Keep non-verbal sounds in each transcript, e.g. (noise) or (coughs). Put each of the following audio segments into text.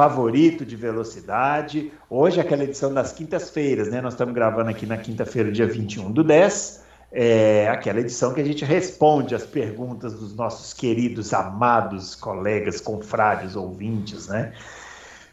favorito de velocidade. Hoje aquela edição das quintas-feiras, né? Nós estamos gravando aqui na quinta-feira, dia 21 do 10. É aquela edição que a gente responde as perguntas dos nossos queridos, amados colegas, confrades, ouvintes, né?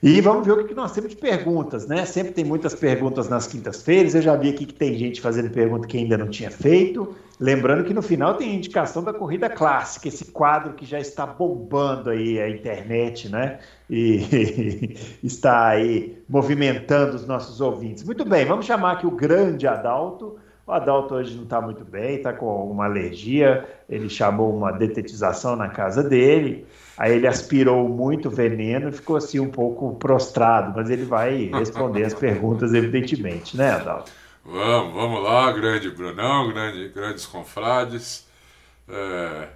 E vamos ver o que nós temos de perguntas, né? Sempre tem muitas perguntas nas quintas-feiras. Eu já vi aqui que tem gente fazendo pergunta que ainda não tinha feito. Lembrando que no final tem indicação da corrida clássica, esse quadro que já está bombando aí a internet, né? E (laughs) está aí movimentando os nossos ouvintes. Muito bem, vamos chamar aqui o grande Adalto. O Adalto hoje não está muito bem, está com uma alergia. Ele chamou uma detetização na casa dele. Aí ele aspirou muito veneno e ficou assim um pouco prostrado, mas ele vai responder as perguntas, evidentemente, né, Adalto? Vamos, vamos lá, grande Brunão, grande, grandes confrades. É,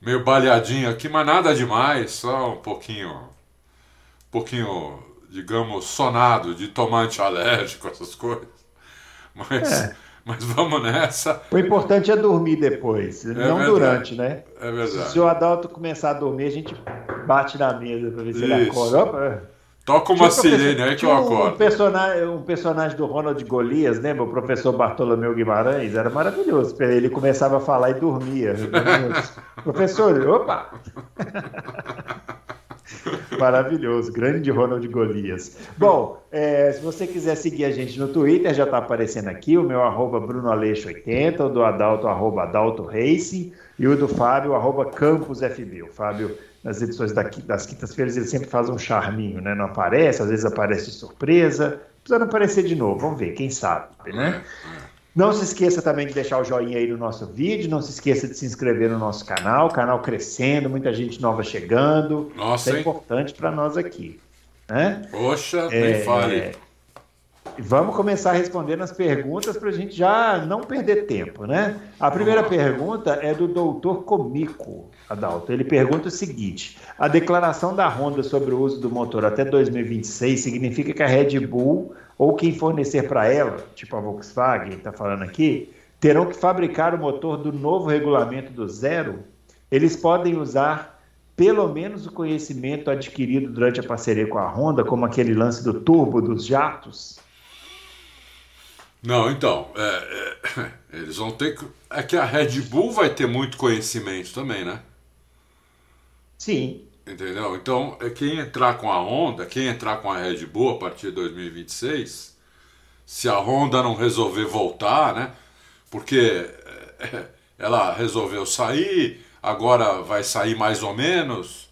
meio baleadinho aqui, mas nada demais, só um pouquinho, um pouquinho, digamos, sonado de tomate alérgico, essas coisas. Mas. É. Mas vamos nessa. O importante é dormir depois, é não verdade. durante, né? É verdade. Se o Adalto começar a dormir, a gente bate na mesa para ver se Isso. ele acorda. Opa. Toca uma sirene aí que eu acordo. Um personagem, um personagem do Ronald Golias, lembra? O professor Bartolomeu Guimarães, era maravilhoso. Ele começava a falar e dormia. (laughs) professor, opa! (laughs) (laughs) Maravilhoso, grande Ronald Golias. Bom, é, se você quiser seguir a gente no Twitter, já está aparecendo aqui, o meu arroba BrunoAleixo80, o do Adalto, arroba Adalto Racing, e o do Fábio, arroba CampusFB. O Fábio, nas edições das quintas-feiras, ele sempre faz um charminho, né? Não aparece, às vezes aparece de surpresa, precisa aparecer de novo, vamos ver, quem sabe, né? Não se esqueça também de deixar o joinha aí no nosso vídeo, não se esqueça de se inscrever no nosso canal, canal crescendo, muita gente nova chegando. Nossa, Isso é importante para nós aqui. Né? Poxa, é, nem fale. Vamos começar respondendo as perguntas para a gente já não perder tempo, né? A primeira pergunta é do doutor Comico, Adalto. Ele pergunta o seguinte: a declaração da Honda sobre o uso do motor até 2026 significa que a Red Bull ou quem fornecer para ela, tipo a Volkswagen está falando aqui, terão que fabricar o motor do novo regulamento do zero, eles podem usar pelo menos o conhecimento adquirido durante a parceria com a Honda, como aquele lance do turbo dos jatos? Não, então, é, é, eles vão ter que. É que a Red Bull vai ter muito conhecimento também, né? Sim. Entendeu? Então, é quem entrar com a Honda, quem entrar com a Red Bull a partir de 2026, se a Honda não resolver voltar, né? Porque é, (laughs) ela resolveu sair, agora vai sair mais ou menos,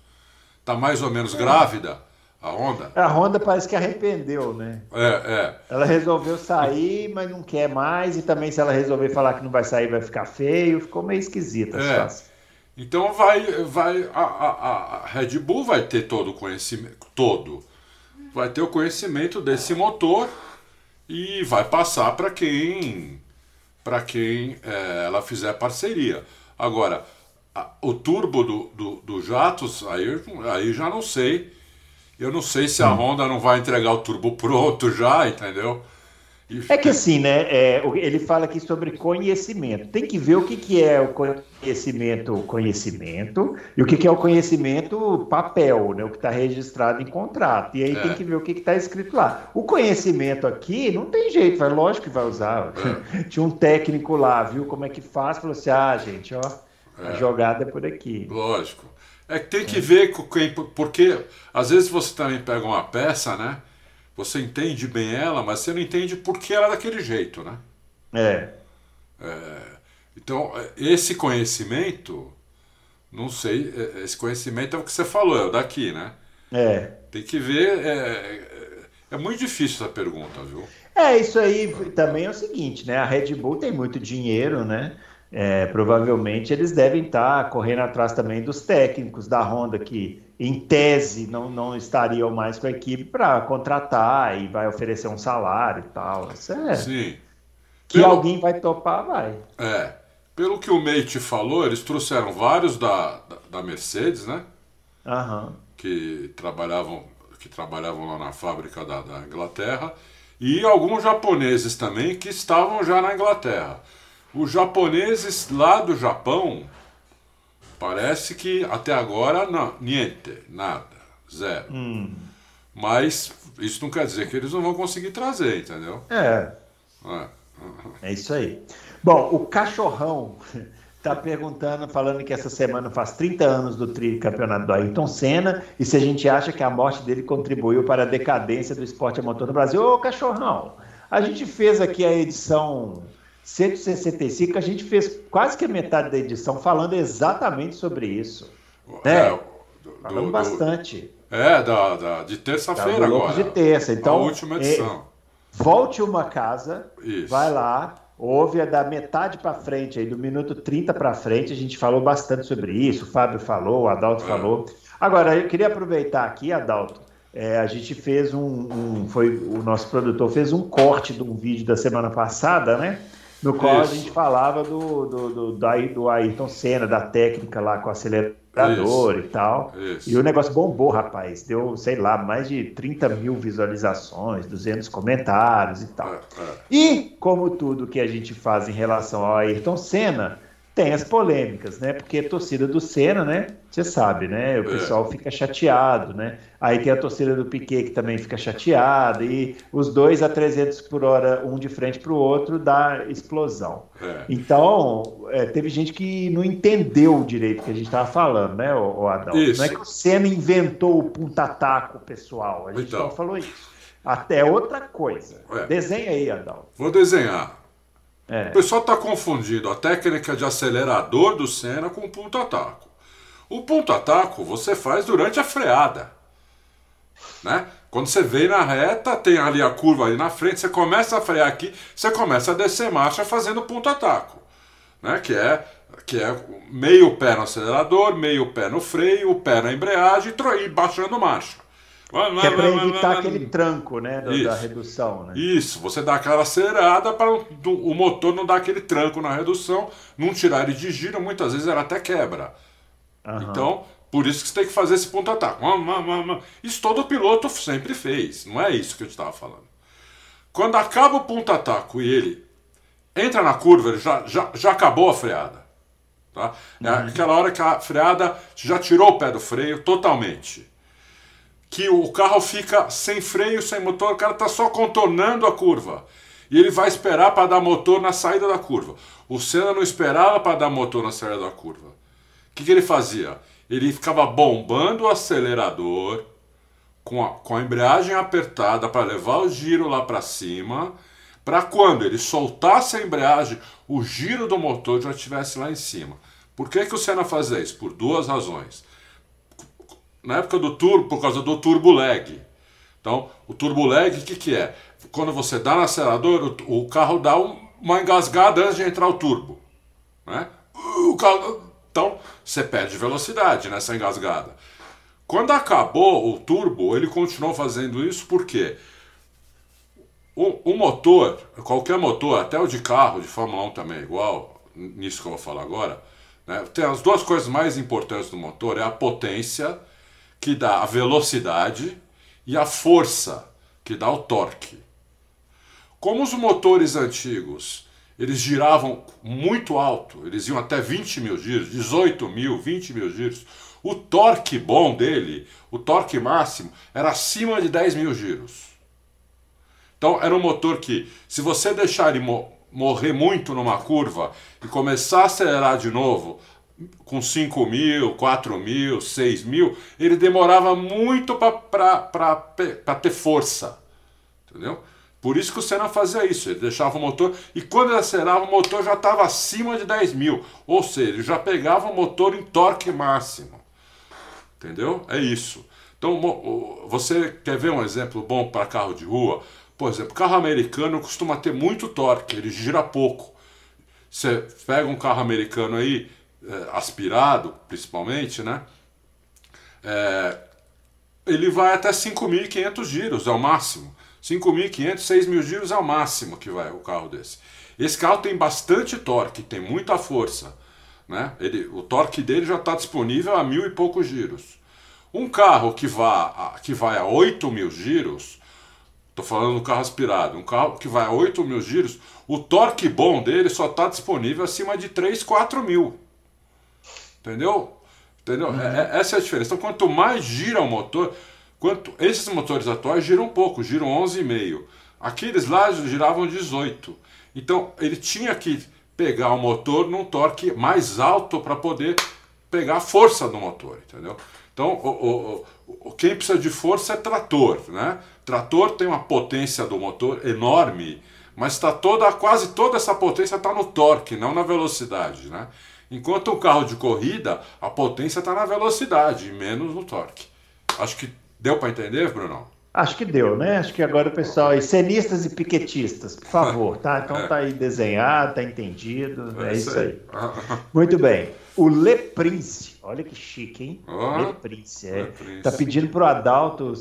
tá mais ou menos grávida a Honda. A Honda parece que arrependeu, né? É, é. Ela resolveu sair, mas não quer mais, e também se ela resolver falar que não vai sair vai ficar feio, ficou meio esquisita a é. situação. Então vai, vai a, a, a, Red Bull vai ter todo o conhecimento, todo, vai ter o conhecimento desse motor e vai passar para quem, para quem é, ela fizer parceria. Agora, a, o turbo do, do, do Jatos, aí, aí já não sei. Eu não sei se a hum. Honda não vai entregar o turbo pronto já, entendeu? É que assim, né? É, ele fala aqui sobre conhecimento. Tem que ver o que, que é o conhecimento, conhecimento, e o que, que é o conhecimento papel, né? O que está registrado em contrato. E aí é. tem que ver o que está escrito lá. O conhecimento aqui não tem jeito, vai, lógico que vai usar. É. (laughs) Tinha um técnico lá, viu como é que faz, falou assim: ah, gente, ó, a é. jogada é por aqui. Lógico. É que tem que ver com quem. Porque às vezes você também pega uma peça, né? Você entende bem ela, mas você não entende por que ela é daquele jeito, né? É. é então, esse conhecimento, não sei, é, esse conhecimento é o que você falou, é o daqui, né? É. Tem que ver. É, é, é muito difícil essa pergunta, viu? É, isso aí também é o seguinte, né? A Red Bull tem muito dinheiro, né? É, provavelmente eles devem estar correndo atrás também dos técnicos da Honda que em tese, não, não estariam mais com a equipe para contratar e vai oferecer um salário e tal. Isso é. Sim. Que Pelo... alguém vai topar, vai. É. Pelo que o Mate falou, eles trouxeram vários da, da, da Mercedes, né? Uhum. Que trabalhavam que trabalhavam lá na fábrica da, da Inglaterra e alguns japoneses também que estavam já na Inglaterra. Os japoneses lá do Japão parece que até agora não, niente, nada, zero. Hum. Mas isso não quer dizer que eles não vão conseguir trazer, entendeu? É. É, é isso aí. Bom, o cachorrão está (laughs) perguntando, falando que essa semana faz 30 anos do tricampeonato do Ayrton Senna e se a gente acha que a morte dele contribuiu para a decadência do esporte a motor no Brasil. Ô, cachorrão, a gente fez aqui a edição 165, a gente fez quase que a metade da edição falando exatamente sobre isso. Né? É, do, Falamos do, bastante. É, da, da de terça-feira agora. De terça, então. A última edição. É, volte uma casa, isso. vai lá, Houve a da metade para frente, aí do minuto 30 para frente, a gente falou bastante sobre isso, o Fábio falou, o Adalto é. falou. Agora, eu queria aproveitar aqui, Adalto, é, a gente fez um, um, foi o nosso produtor fez um corte de um vídeo da semana passada, né? No qual Isso. a gente falava do, do, do, do, do Ayrton Senna, da técnica lá com o acelerador Isso. e tal. Isso. E o negócio bombou, rapaz. Deu, sei lá, mais de 30 mil visualizações, 200 comentários e tal. É, é. E, como tudo que a gente faz em relação ao Ayrton Senna, tem as polêmicas, né? Porque a torcida do Senna, né? Você sabe, né? O é. pessoal fica chateado, né? Aí tem a torcida do Piquet que também fica chateada e os dois a 300 por hora, um de frente para o outro, dá explosão. É. Então, é, teve gente que não entendeu direito o que a gente estava falando, né, o, Adão? Isso. Não é que o Senna inventou o punta-taco pessoal, a gente então. não falou isso. Até outra coisa. É. Desenha aí, Adão. Vou desenhar. É. O pessoal está confundindo a técnica de acelerador do Senna com o ponto-ataco. O ponto-ataco você faz durante a freada. Né? Quando você vem na reta, tem ali a curva ali na frente, você começa a frear aqui, você começa a descer marcha fazendo ponto-ataco. Né? Que, é, que é meio pé no acelerador, meio pé no freio, o pé na embreagem e baixando marcha. Que é para evitar aquele tranco, né, da, da, redução, né? Isso, você dá aquela acelerada para o motor não dar aquele tranco na redução, não tirar ele de giro, muitas vezes ela até quebra. Uhum. Então, por isso que você tem que fazer esse ponto ataque. Isso todo piloto sempre fez, não é isso que eu estava falando. Quando acaba o ponto ataque e ele entra na curva, ele já, já, já acabou a freada. Tá? É uhum. aquela hora que a freada já tirou o pé do freio totalmente que o carro fica sem freio, sem motor, o cara está só contornando a curva. E ele vai esperar para dar motor na saída da curva. O Senna não esperava para dar motor na saída da curva. O que, que ele fazia? Ele ficava bombando o acelerador com a, com a embreagem apertada para levar o giro lá para cima, para quando ele soltasse a embreagem, o giro do motor já estivesse lá em cima. Por que, que o Senna fazia isso? Por duas razões na época do turbo, por causa do turbo lag. Então, o turbo lag, o que, que é? Quando você dá no acelerador, o, o carro dá um, uma engasgada antes de entrar o turbo. Né? O carro, então, você perde velocidade nessa engasgada. Quando acabou o turbo, ele continuou fazendo isso porque o, o motor, qualquer motor, até o de carro, de Fórmula 1 também é igual, nisso que eu vou falar agora, né? tem as duas coisas mais importantes do motor, é a potência que dá a velocidade, e a força, que dá o torque. Como os motores antigos eles giravam muito alto, eles iam até 20 mil giros, 18 mil, 20 mil giros, o torque bom dele, o torque máximo, era acima de 10 mil giros. Então era um motor que, se você deixar ele mo morrer muito numa curva e começar a acelerar de novo, com 5 mil, 4 mil, 6 mil, ele demorava muito para ter força. Entendeu? Por isso que o Senna fazia isso, ele deixava o motor e quando ele acelerava o motor já estava acima de 10 mil, ou seja, ele já pegava o motor em torque máximo. Entendeu? É isso. Então, você quer ver um exemplo bom para carro de rua? Por exemplo, carro americano costuma ter muito torque, ele gira pouco. Você pega um carro americano aí, aspirado, principalmente, né? é, ele vai até 5.500 giros, é o máximo. 5.500, 6.000 giros é o máximo que vai o carro desse. Esse carro tem bastante torque, tem muita força. Né? Ele, o torque dele já está disponível a mil e poucos giros. Um carro que, vá, que vai a 8 mil giros, estou falando do carro aspirado, um carro que vai a 8 mil giros, o torque bom dele só está disponível acima de 3, 4 mil. Entendeu? Entendeu? Uhum. É, é, essa é a diferença. Então, quanto mais gira o motor, quanto esses motores atuais giram pouco, giram 11,5. Aqueles lá giravam 18. Então, ele tinha que pegar o motor num torque mais alto para poder pegar a força do motor, entendeu? Então, o, o, o, quem precisa de força é trator, né? Trator tem uma potência do motor enorme, mas está toda, quase toda essa potência está no torque, não na velocidade, né? Enquanto o carro de corrida, a potência está na velocidade, menos no torque. Acho que deu para entender, Bruno? Acho que deu, né? Acho que agora o pessoal aí, cenistas e piquetistas, por favor, tá? Então tá aí desenhado, tá entendido, é, é isso aí. (laughs) Muito bem. O Le Prince, olha que chique, hein? Oh, Le Prince, é. Le Prince. Tá pedindo pro Adalto,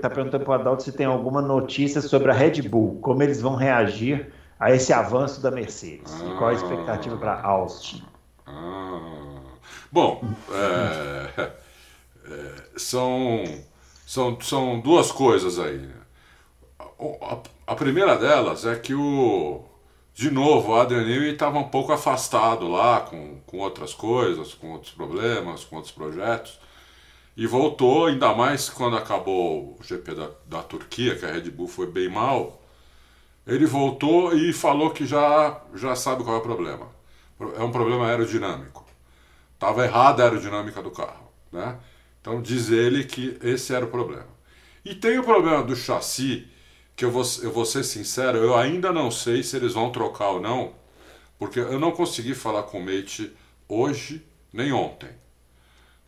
tá perguntando pro Adalto se tem alguma notícia sobre a Red Bull, como eles vão reagir a esse avanço da Mercedes ah, e qual a expectativa para Austin. Ah, bom, é, é, são são, são duas coisas aí. A, a primeira delas é que o. De novo, o Adrian Newey estava um pouco afastado lá com, com outras coisas, com outros problemas, com outros projetos. E voltou, ainda mais quando acabou o GP da, da Turquia, que a Red Bull foi bem mal. Ele voltou e falou que já, já sabe qual é o problema. É um problema aerodinâmico. Estava errada a aerodinâmica do carro. Né? Então diz ele que esse era o problema. E tem o problema do chassi, que eu vou, eu vou ser sincero, eu ainda não sei se eles vão trocar ou não, porque eu não consegui falar com o Mate hoje nem ontem.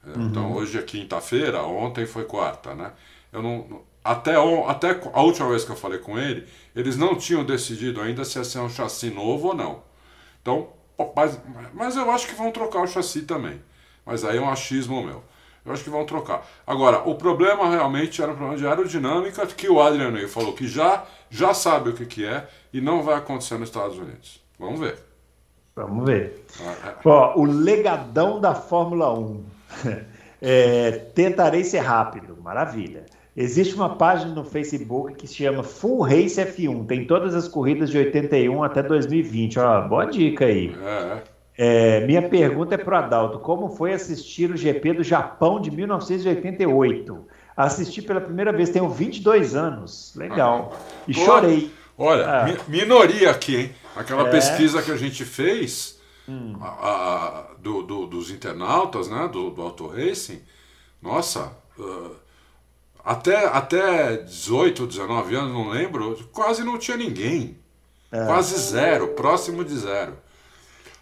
É, uhum. Então hoje é quinta-feira, ontem foi quarta, né? Eu não, até, até a última vez que eu falei com ele, eles não tinham decidido ainda se ia ser um chassi novo ou não. Então, mas, mas eu acho que vão trocar o chassi também. Mas aí é um achismo meu. Eu acho que vão trocar. Agora, o problema realmente era um problema de aerodinâmica que o Adriano aí falou que já, já sabe o que, que é e não vai acontecer nos Estados Unidos. Vamos ver. Vamos ver. Ah, é. Ó, o legadão da Fórmula 1. (laughs) é, tentarei ser rápido. Maravilha. Existe uma página no Facebook que se chama Full Race F1. Tem todas as corridas de 81 até 2020. Ó, boa dica aí. É. é. Minha pergunta é para o Adalto: como foi assistir o GP do Japão de 1988? Assisti pela primeira vez, tenho 22 anos. Legal. E Pô, chorei. Olha, ah. minoria aqui, hein? Aquela é. pesquisa que a gente fez hum. a, a, do, do, dos internautas, né? Do, do Auto Racing. Nossa, uh, até, até 18, 19 anos, não lembro, quase não tinha ninguém. É. Quase zero, próximo de zero.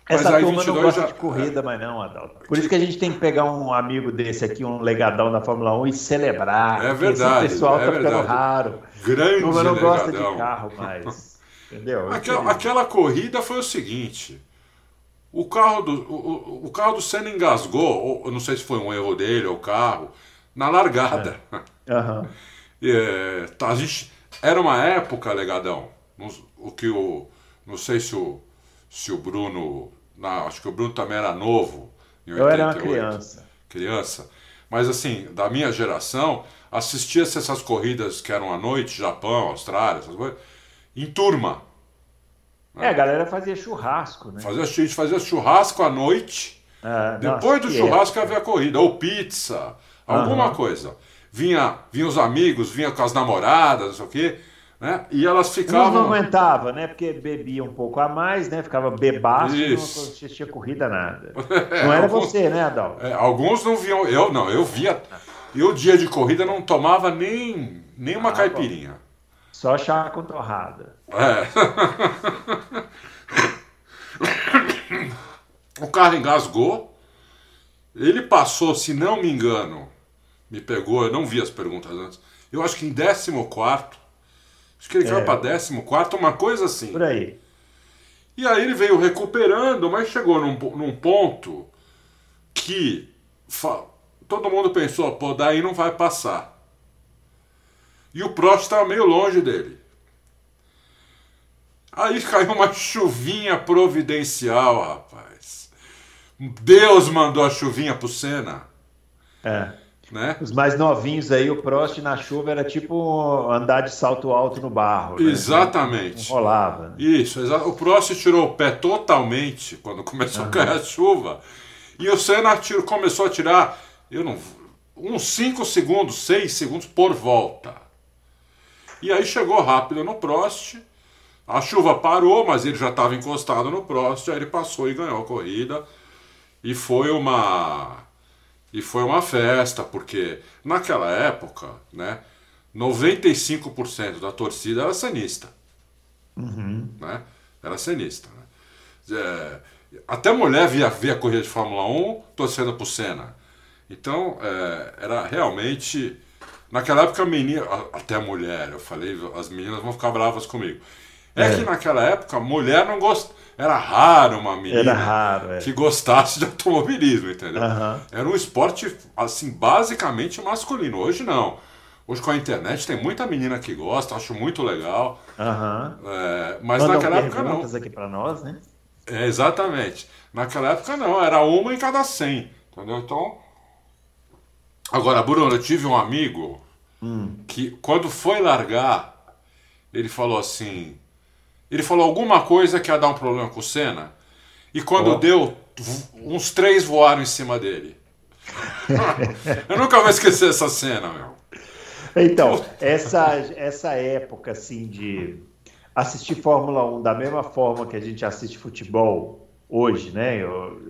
Essa turma não gosta já... de corrida, mas não, Adalto. Por isso que a gente tem que pegar um amigo desse aqui, um legadão da Fórmula 1 e celebrar. É verdade. Esse pessoal é tá ficando raro. Grande turma não gosta de carro mais. (laughs) Entendeu? Aquela, aquela, corrida foi o seguinte. O carro do, o, o carro do Senna engasgou, ou, não sei se foi um erro dele ou o carro, na largada. É. (laughs) Uhum. É, tá, a gente, era uma época, legadão, o que o. Não sei se o se o Bruno. Não, acho que o Bruno também era novo. Em 88, Eu era uma criança. Criança. Mas assim, da minha geração, assistia-se essas corridas que eram à noite, Japão, Austrália, essas coisas, em turma. Né? É, a galera fazia churrasco, né? Fazia, a gente fazia churrasco à noite. É, Depois nossa, do churrasco é. havia corrida, ou pizza, alguma uhum. coisa. Vinha, vinha os amigos, vinha com as namoradas, não sei o quê. Né? E elas ficavam. não aguentava, né? Porque bebia um pouco a mais, né? Ficava bebaço não assistia corrida nada. (laughs) É, não era alguns, você, né, Adal? É, alguns não viam. Eu não, eu via. Eu, dia de corrida, não tomava nem, nem uma ah, caipirinha. Bom. Só chá com torrada. É. (laughs) o carro engasgou. Ele passou, se não me engano, me pegou, eu não vi as perguntas antes. Eu acho que em 14 Acho que ele caiu é. para 14, uma coisa assim. Por aí. E aí ele veio recuperando, mas chegou num, num ponto que todo mundo pensou, pô, daí não vai passar. E o Prost estava meio longe dele. Aí (laughs) caiu uma chuvinha providencial, rapaz. Deus mandou a chuvinha pro Senna. É. Né? Os mais novinhos aí, o Prost na chuva era tipo andar de salto alto no barro. Né? Exatamente. Não rolava. Né? Isso, o Prost tirou o pé totalmente quando começou uhum. a cair a chuva. E o Senna tiro, começou a tirar, eu não, uns 5 segundos, 6 segundos por volta. E aí chegou rápido no Prost. A chuva parou, mas ele já estava encostado no Prost, aí ele passou e ganhou a corrida. E foi uma e foi uma festa, porque naquela época, né, 95% da torcida era cenista. Uhum. Né? Era cenista. Né? É, até mulher via, via corrida de Fórmula 1 torcendo por Senna. Então, é, era realmente. Naquela época, a menina, até mulher, eu falei, as meninas vão ficar bravas comigo. É, é. que naquela época, mulher não gostava era raro uma menina raro, é. que gostasse de automobilismo, entendeu? Uhum. Era um esporte, assim, basicamente masculino. Hoje não. Hoje com a internet tem muita menina que gosta, acho muito legal. Uhum. É, mas Mandam naquela época não. aqui para nós, né? É, exatamente. Naquela época não, era uma em cada cem, entendeu? Então. Agora, Bruno, eu tive um amigo hum. que quando foi largar, ele falou assim: ele falou alguma coisa que ia dar um problema com o Senna. E quando oh. deu, uns três voaram em cima dele. (laughs) Eu nunca vou esquecer essa cena, meu. Então, essa, essa época assim de assistir Fórmula 1 da mesma forma que a gente assiste futebol, hoje, né? Eu,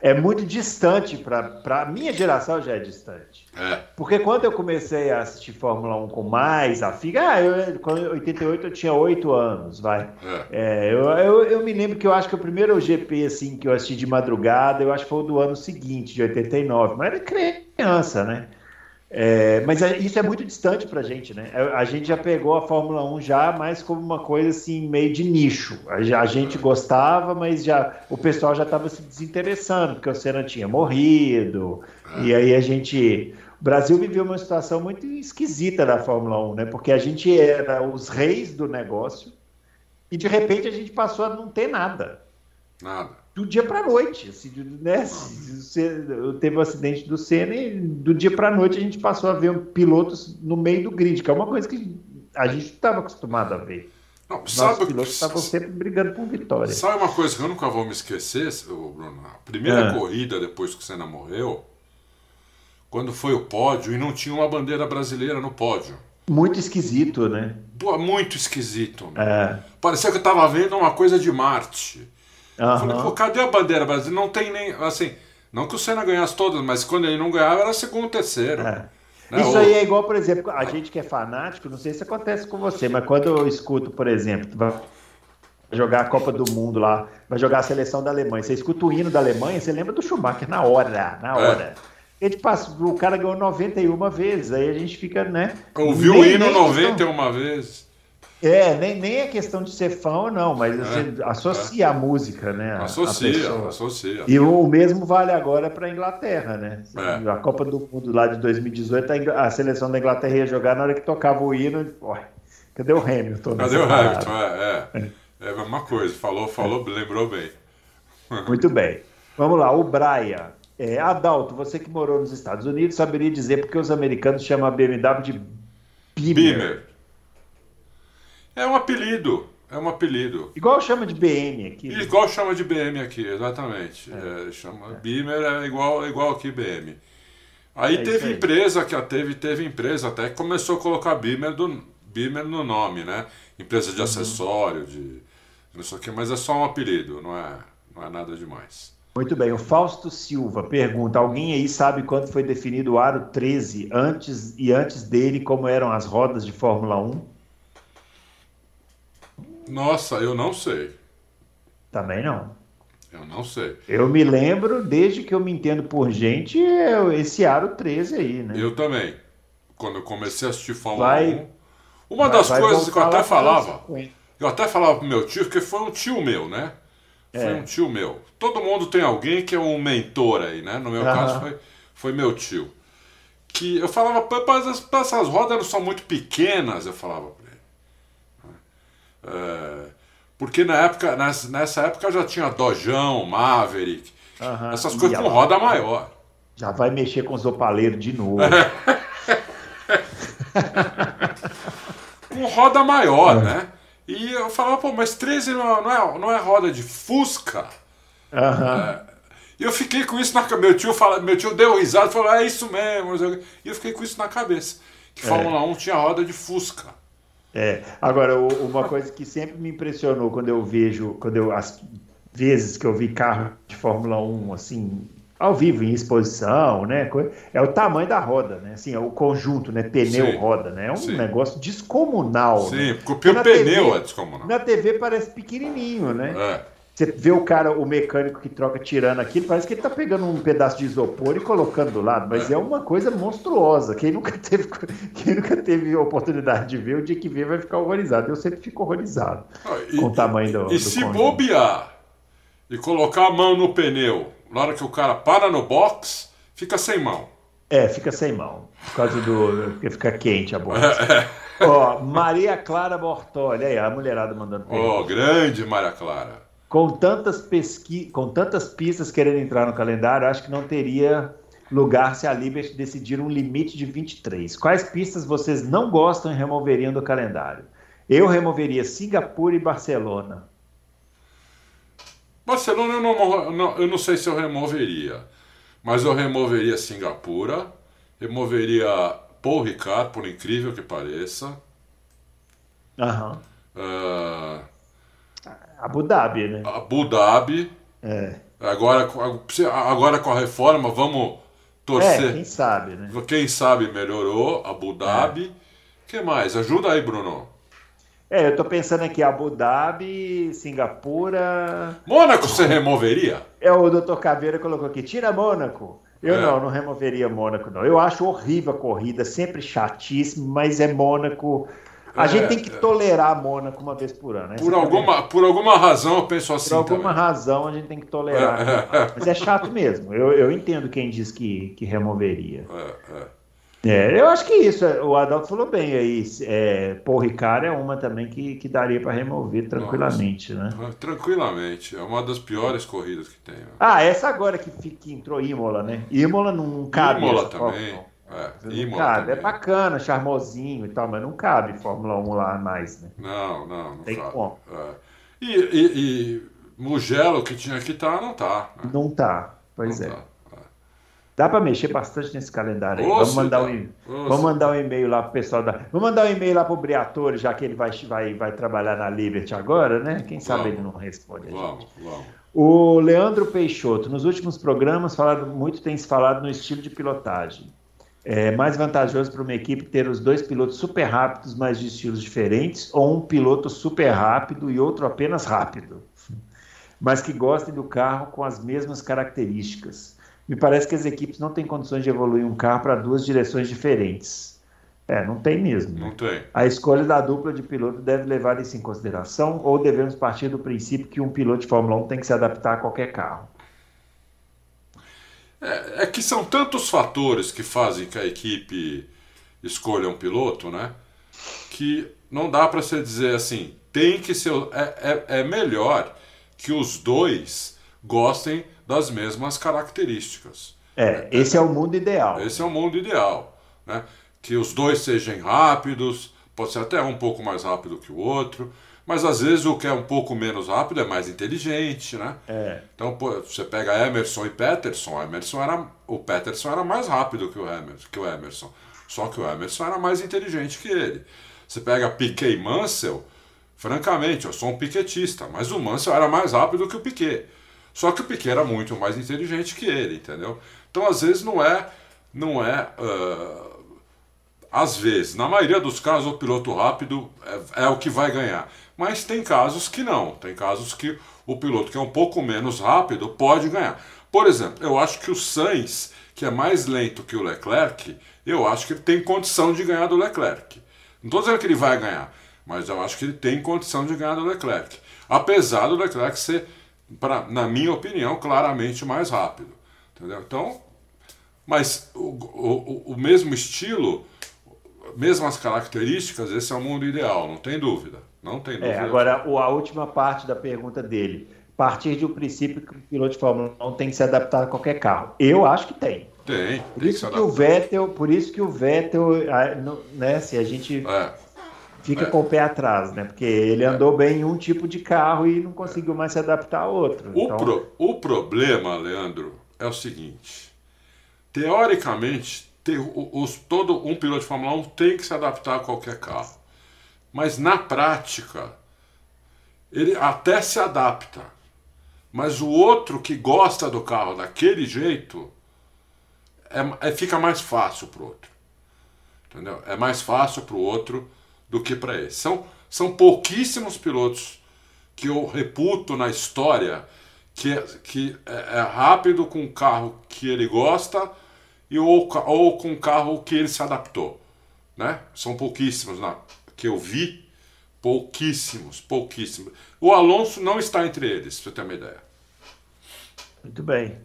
é muito distante para a minha geração já é distante. É. Porque quando eu comecei a assistir Fórmula 1 com mais afinco, ah, eu, quando em 88 eu tinha 8 anos, vai. É. É, eu, eu, eu, me lembro que eu acho que o primeiro GP assim que eu assisti de madrugada, eu acho que foi o do ano seguinte, de 89, mas era criança, né? É, mas é, isso é muito distante para a gente, né? É, a gente já pegou a Fórmula 1 já mais como uma coisa assim, meio de nicho. A, gente gostava, mas já o pessoal já estava se desinteressando, porque o Senna tinha morrido. E aí a gente. O Brasil viveu uma situação muito esquisita da Fórmula 1, né? Porque a gente era os reis do negócio e de repente a gente passou a não ter nada. Nada do dia para noite. Assim, né? Teve o um acidente do Senna e do dia para noite a gente passou a ver pilotos no meio do grid, que é uma coisa que a gente estava acostumado a ver. Não, Nossos sabe, pilotos estavam sempre brigando por vitória. Sabe uma coisa que eu nunca vou me esquecer, Bruno? A primeira é. corrida depois que o Senna morreu, quando foi o pódio e não tinha uma bandeira brasileira no pódio. Muito esquisito, né? Pô, muito esquisito. É. Parecia que eu estava vendo uma coisa de Marte. Uhum. Falei, pô, cadê a bandeira brasileira? Não tem nem. Assim, não que o Senna ganhasse todas, mas quando ele não ganhava era segundo, terceiro. É. Né? Isso aí é igual, por exemplo, a gente que é fanático, não sei se acontece com você, mas quando eu escuto, por exemplo, vai jogar a Copa do Mundo lá, vai jogar a seleção da Alemanha, você escuta o hino da Alemanha, você lembra do Schumacher na hora, na é. hora. É. Ele passa, o cara ganhou 91 vezes, aí a gente fica, né? Ouviu o hino 91 questão... vezes. É, nem, nem é questão de ser fã ou não, mas é, você associa é. a música, né? Associa, associa. E o mesmo vale agora para a Inglaterra, né? É. A Copa do Mundo lá de 2018, a seleção da Inglaterra ia jogar na hora que tocava o hino. cadê o Hamilton? Cadê o Hamilton? É, é. é a mesma coisa, falou, falou, lembrou bem. (laughs) Muito bem. Vamos lá, o Brian. É, Adalto, você que morou nos Estados Unidos saberia dizer porque os americanos chamam a BMW de Beamer. Beamer. É um apelido. É um apelido. Igual chama de BM aqui. Igual chama de BM aqui, exatamente. É. É, chama, é. Beamer é igual, igual aqui BM. Aí é teve aí. empresa que teve, teve empresa até que começou a colocar Beamer, do, Beamer no nome, né? Empresa de uhum. acessório, de não sei o que, mas é só um apelido, não é, não é nada demais. Muito bem, o Fausto Silva pergunta: alguém aí sabe quando foi definido o aro 13 antes e antes dele, como eram as rodas de Fórmula 1? Nossa, eu não sei. Também não. Eu não sei. Eu me lembro, desde que eu me entendo por gente, é esse Aro 13 aí, né? Eu também. Quando eu comecei a assistir Fórmula vai, 1. Uma vai, das vai coisas que eu até falava. Eu até falava pro meu tio, porque foi um tio meu, né? Foi é. um tio meu. Todo mundo tem alguém que é um mentor aí, né? No meu caso foi, foi meu tio. que eu falava, mas essas rodas não são muito pequenas, eu falava para ele. É, porque na época, nessa, época já tinha Dojão, Maverick, uhum. essas coisas com roda maior. Já vai mexer com os opaleiros de novo. (laughs) com roda maior, é. né? E eu falava, pô, mas 13 não é, não é, não é roda de Fusca? Uhum. É, e eu fiquei com isso na cabeça. Meu tio, fala, meu tio deu risada e falou: é isso mesmo. E eu fiquei com isso na cabeça. Que Fórmula é. 1 tinha roda de Fusca. É. Agora, uma coisa que sempre me impressionou quando eu vejo, quando eu, as vezes que eu vi carro de Fórmula 1, assim, ao vivo, em exposição, né? É o tamanho da roda, né? Assim, é o conjunto, né? Pneu-roda, né? É um Sim. negócio descomunal. Sim, né? porque o pneu TV, é descomunal. Na TV parece pequenininho, né? É. Você vê o cara, o mecânico que troca tirando aquilo, parece que ele tá pegando um pedaço de isopor e colocando do lado, mas é, uma coisa monstruosa. Quem nunca teve, (laughs) quem nunca teve oportunidade de ver, o dia que vê vai ficar horrorizado. Eu sempre fico horrorizado ah, e, com o tamanho do. E do se bobear e colocar a mão no pneu, na hora que o cara para no box, fica sem mão. É, fica sem mão. Por causa do. porque fica quente a box. (laughs) É, é. Ó, Maria Clara Bortoli, aí, a mulherada mandando. Ó, oh, grande Maria Clara com tantas, pesqui... com tantas pistas querendo entrar no calendário, acho que não teria lugar se a Liberty decidir um limite de 23. Quais pistas vocês não gostam e removeriam do calendário? Eu removeria Singapura e Barcelona. Barcelona eu não, não, eu não sei se eu removeria, mas eu removeria Singapura, removeria Paul Ricard, por incrível que pareça. Aham. Uhum. Uh, Abu Dhabi, né? Abu Dhabi. É. Agora, agora com a reforma, vamos torcer. É, quem sabe, né? Quem sabe melhorou, Abu Dhabi. O é. que mais? Ajuda aí, Bruno. É, eu tô pensando aqui, Abu Dhabi, Singapura. Mônaco você removeria? É, o doutor Caveira colocou aqui, tira Mônaco. Eu é. não, não removeria Mônaco, não. Eu acho horrível a corrida, sempre chatíssimo, mas é Mônaco. A é, gente tem que tolerar Mônaco uma vez por ano. Por alguma, por alguma razão eu penso assim. Por alguma também. razão a gente tem que tolerar. É, é. Mas é chato mesmo. Eu, eu entendo quem diz que, que removeria. É, eu acho que isso, o Adalto falou bem aí. É, Paul Ricard é uma também que, que daria para remover tranquilamente, Nossa, né? Tranquilamente, é uma das piores corridas que tem. Ah, essa agora que, que entrou Imola, né? Imola não cabe. Imola também. É, não cabe. É bacana, charmosinho e tal, mas não cabe Fórmula 1 lá mais, né? Não, não, não Tem cabe. como. É. E, e, e, Mugello, que tinha que estar, tá, não tá. Né? Não tá, pois não é. Tá. é. Dá para mexer bastante nesse calendário aí. Vamos mandar, um, vamos mandar um e-mail lá pro pessoal da. Vamos mandar um e-mail lá pro Briatore, já que ele vai, vai, vai trabalhar na Liberty agora, né? Quem sabe vamos, ele não responde a vamos, gente. Vamos. O Leandro Peixoto, nos últimos programas, falado, muito tem se falado no estilo de pilotagem. É mais vantajoso para uma equipe ter os dois pilotos super rápidos, mas de estilos diferentes, ou um piloto super rápido e outro apenas rápido, mas que gostem do carro com as mesmas características. Me parece que as equipes não têm condições de evoluir um carro para duas direções diferentes. É, não tem mesmo. Não tem. A escolha da dupla de piloto deve levar isso em consideração ou devemos partir do princípio que um piloto de Fórmula 1 tem que se adaptar a qualquer carro? É, é, que são tantos fatores que fazem que a equipe escolha um piloto, né? Que não dá para você dizer assim, tem que ser. É, é, é melhor que os dois gostem das mesmas características. É, esse é o mundo ideal. Esse é o mundo ideal. Né? Que os dois sejam rápidos, pode ser até um pouco mais rápido que o outro, mas às vezes o que é um pouco menos rápido é mais inteligente, né? É. Então pô, você pega Emerson e Peterson, Emerson era, o Peterson era mais rápido que o, Emerson, que o Emerson, só que o Emerson era mais inteligente que ele. Você pega Piquet e Mansell, francamente, eu sou um piquetista, mas o Mansell era mais rápido que o Piquet. Só que o Piquet era muito mais inteligente que ele, entendeu? Então às vezes não é, não é uh, às vezes, na maioria dos casos, o piloto rápido é, é, o que vai ganhar. Mas tem casos que não. Tem casos que o piloto que é um pouco menos rápido pode ganhar. Por exemplo, eu acho que o Sainz, que é mais lento que o Leclerc, eu acho que ele tem condição de ganhar do Leclerc. Não estou dizendo que ele vai ganhar, mas eu acho que ele tem condição de ganhar do Leclerc. Apesar do Leclerc ser, pra, na minha opinião, claramente mais rápido. Entendeu? Então, Mas o, o, o mesmo estilo, mesmas características, esse é o mundo ideal, não tem dúvida. Não tem é, dúvida. É, agora, a última parte da pergunta dele. Partir de um princípio que o piloto de Fórmula 1 tem que se adaptar a qualquer carro. Eu acho que tem. Tem. Por isso que, que o Vettel, por isso que o Vettel, né, se a gente é, fica é. com o pé atrás, né? Porque ele andou bem em um tipo de carro e não conseguiu mais se adaptar a outro. O, então... pro, o problema, Leandro, é o seguinte: teoricamente, ter, os, todo um piloto de Fórmula 1 tem que se adaptar a qualquer carro. Mas na prática, ele até se adapta. Mas o outro que gosta do carro daquele jeito, é, é fica mais fácil para o outro. Entendeu? É mais fácil para o outro do que para ele. São, são pouquíssimos pilotos que eu reputo na história que, é, que é, é rápido com o carro que ele gosta e ou, ou com o carro que ele se adaptou. Né? São pouquíssimos na, que eu vi, pouquíssimos, pouquíssimos. O Alonso não está entre eles, para você ter uma ideia. Muito bem.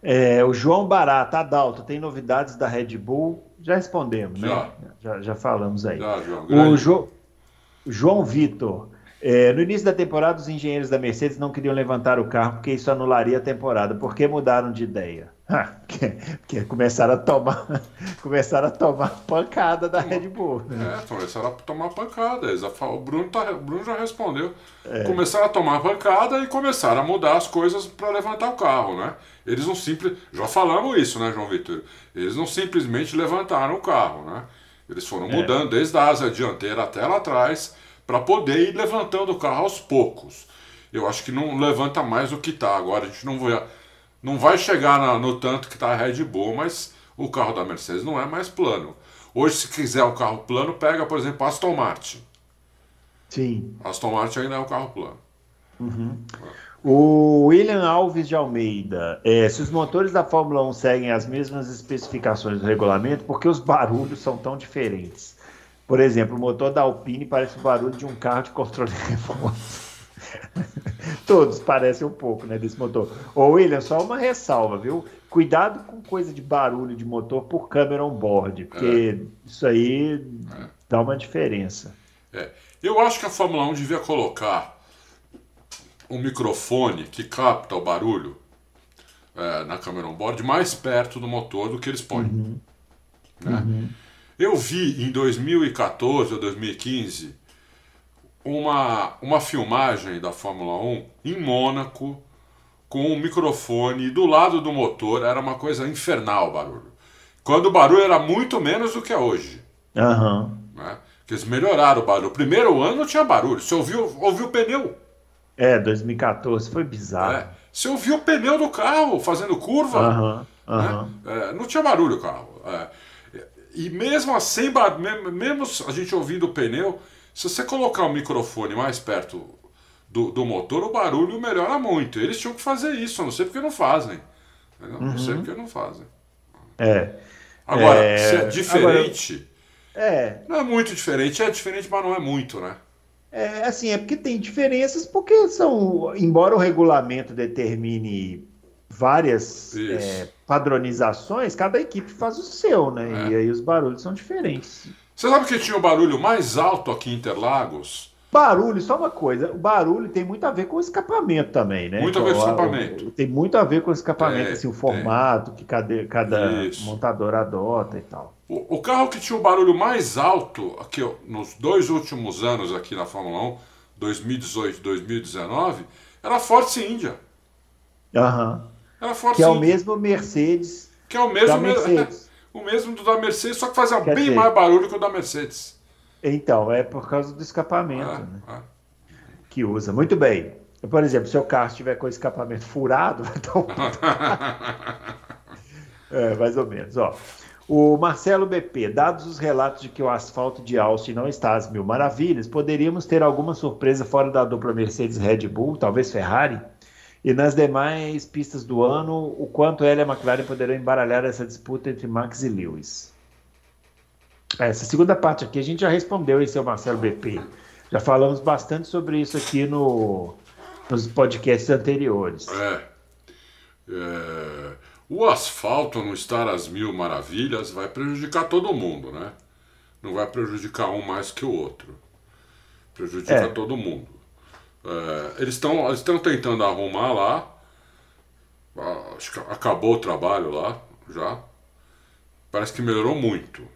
É, o João Barata, Adalto, tem novidades da Red Bull? Já respondemos, né? já. né? Já, já falamos aí. Já, João. O jo... João Vitor. É, no início da temporada, os engenheiros da Mercedes não queriam levantar o carro porque isso anularia a temporada. Por que mudaram de ideia? (laughs) porque, começaram a tomar (laughs) começaram a tomar pancada da Red Bull. Né? É, começaram a tomar pancada. O Bruno, tá, o Bruno já respondeu. É. Começaram a tomar pancada e começaram a mudar as coisas para levantar o carro, né? Eles não simples. Já falamos isso, né, João Vitor? Eles não simplesmente levantaram o carro, né? Eles foram é. mudando desde a asa dianteira até lá atrás para poder ir levantando o carro aos poucos. Eu acho que não levanta mais do que está. Agora a gente não vai, não vai chegar na, no tanto que está a Red Bull, mas o carro da Mercedes não é mais plano. Hoje, se quiser o um carro plano, pega, por exemplo, a Aston Martin. Sim. Aston Martin ainda é um carro plano. Uhum. O William Alves de Almeida, é, se os motores da Fórmula 1 seguem as mesmas especificações do regulamento, por que os barulhos são tão diferentes? Por exemplo, o motor da Alpine parece o barulho de um carro de controle (laughs) remoto. (laughs) Todos parecem um pouco, né, desse motor. Ô, William, só uma ressalva, viu? Cuidado com coisa de barulho de motor por câmera on-board, porque é. isso aí é. dá uma diferença. É. Eu acho que a Fórmula 1 devia colocar um microfone que capta o barulho é, na câmera on-board mais perto do motor do que eles põem. Uhum. Né? Uhum. Eu vi em 2014 ou 2015 uma, uma filmagem da Fórmula 1 em Mônaco com um microfone do lado do motor, era uma coisa infernal o barulho. Quando o barulho era muito menos do que é hoje. Uhum. Né? Porque eles melhoraram o barulho. O primeiro ano não tinha barulho, você ouviu, ouviu o pneu. É, 2014 foi bizarro. É. Você ouviu o pneu do carro fazendo curva. Uhum. Uhum. Né? É, não tinha barulho o carro. É. E mesmo assim, mesmo a gente ouvindo o pneu, se você colocar o microfone mais perto do, do motor, o barulho melhora muito. Eles tinham que fazer isso, eu não sei porque não fazem. Não, uhum. sei porque não fazem. É. Agora, é... se é diferente. Agora... É. Não é muito diferente, é diferente, mas não é muito, né? É, assim, é porque tem diferenças, porque são, embora o regulamento determine várias é, padronizações, cada equipe faz o seu, né? É. E aí os barulhos são diferentes. Você sabe que tinha o barulho mais alto aqui em Interlagos? Barulho, só uma coisa, o barulho tem muito a ver com o escapamento também, né? Muito a ver com o escapamento. Tem muito a ver com o escapamento, assim, o formato que cada, cada montador adota e tal. O, o, carro que tinha o barulho mais alto aqui nos dois últimos anos aqui na Fórmula 1, 2018 e 2019, era a Force India. Aham. Uhum. Era Force que é o mesmo Mercedes. Que é o mesmo, Mercedes. O mesmo do da Mercedes, só que fazia Quer bem dizer, mais barulho que o da Mercedes. Então, é por causa do escapamento é, né? é. que usa. Muito bem. Por exemplo, se o carro estiver com o escapamento furado, (laughs) vai dar um. (laughs) é, mais ou menos. Ó. O Marcelo BP, dados os relatos de que o asfalto de Austin não está às mil maravilhas, poderíamos ter alguma surpresa fora da dupla Mercedes Red Bull, talvez Ferrari? E nas demais pistas do ano, o quanto ela e a McLaren poderão embaralhar essa disputa entre Max e Lewis? Essa segunda parte aqui a gente já respondeu em seu Marcelo BP. Já falamos bastante sobre isso aqui no, nos podcasts anteriores. É. é O asfalto não estar às mil maravilhas vai prejudicar todo mundo, né? Não vai prejudicar um mais que o outro. Prejudica É. todo mundo. É, eles estão estão tentando arrumar lá. Ah, Acho que acabou o trabalho lá já. Parece que melhorou muito.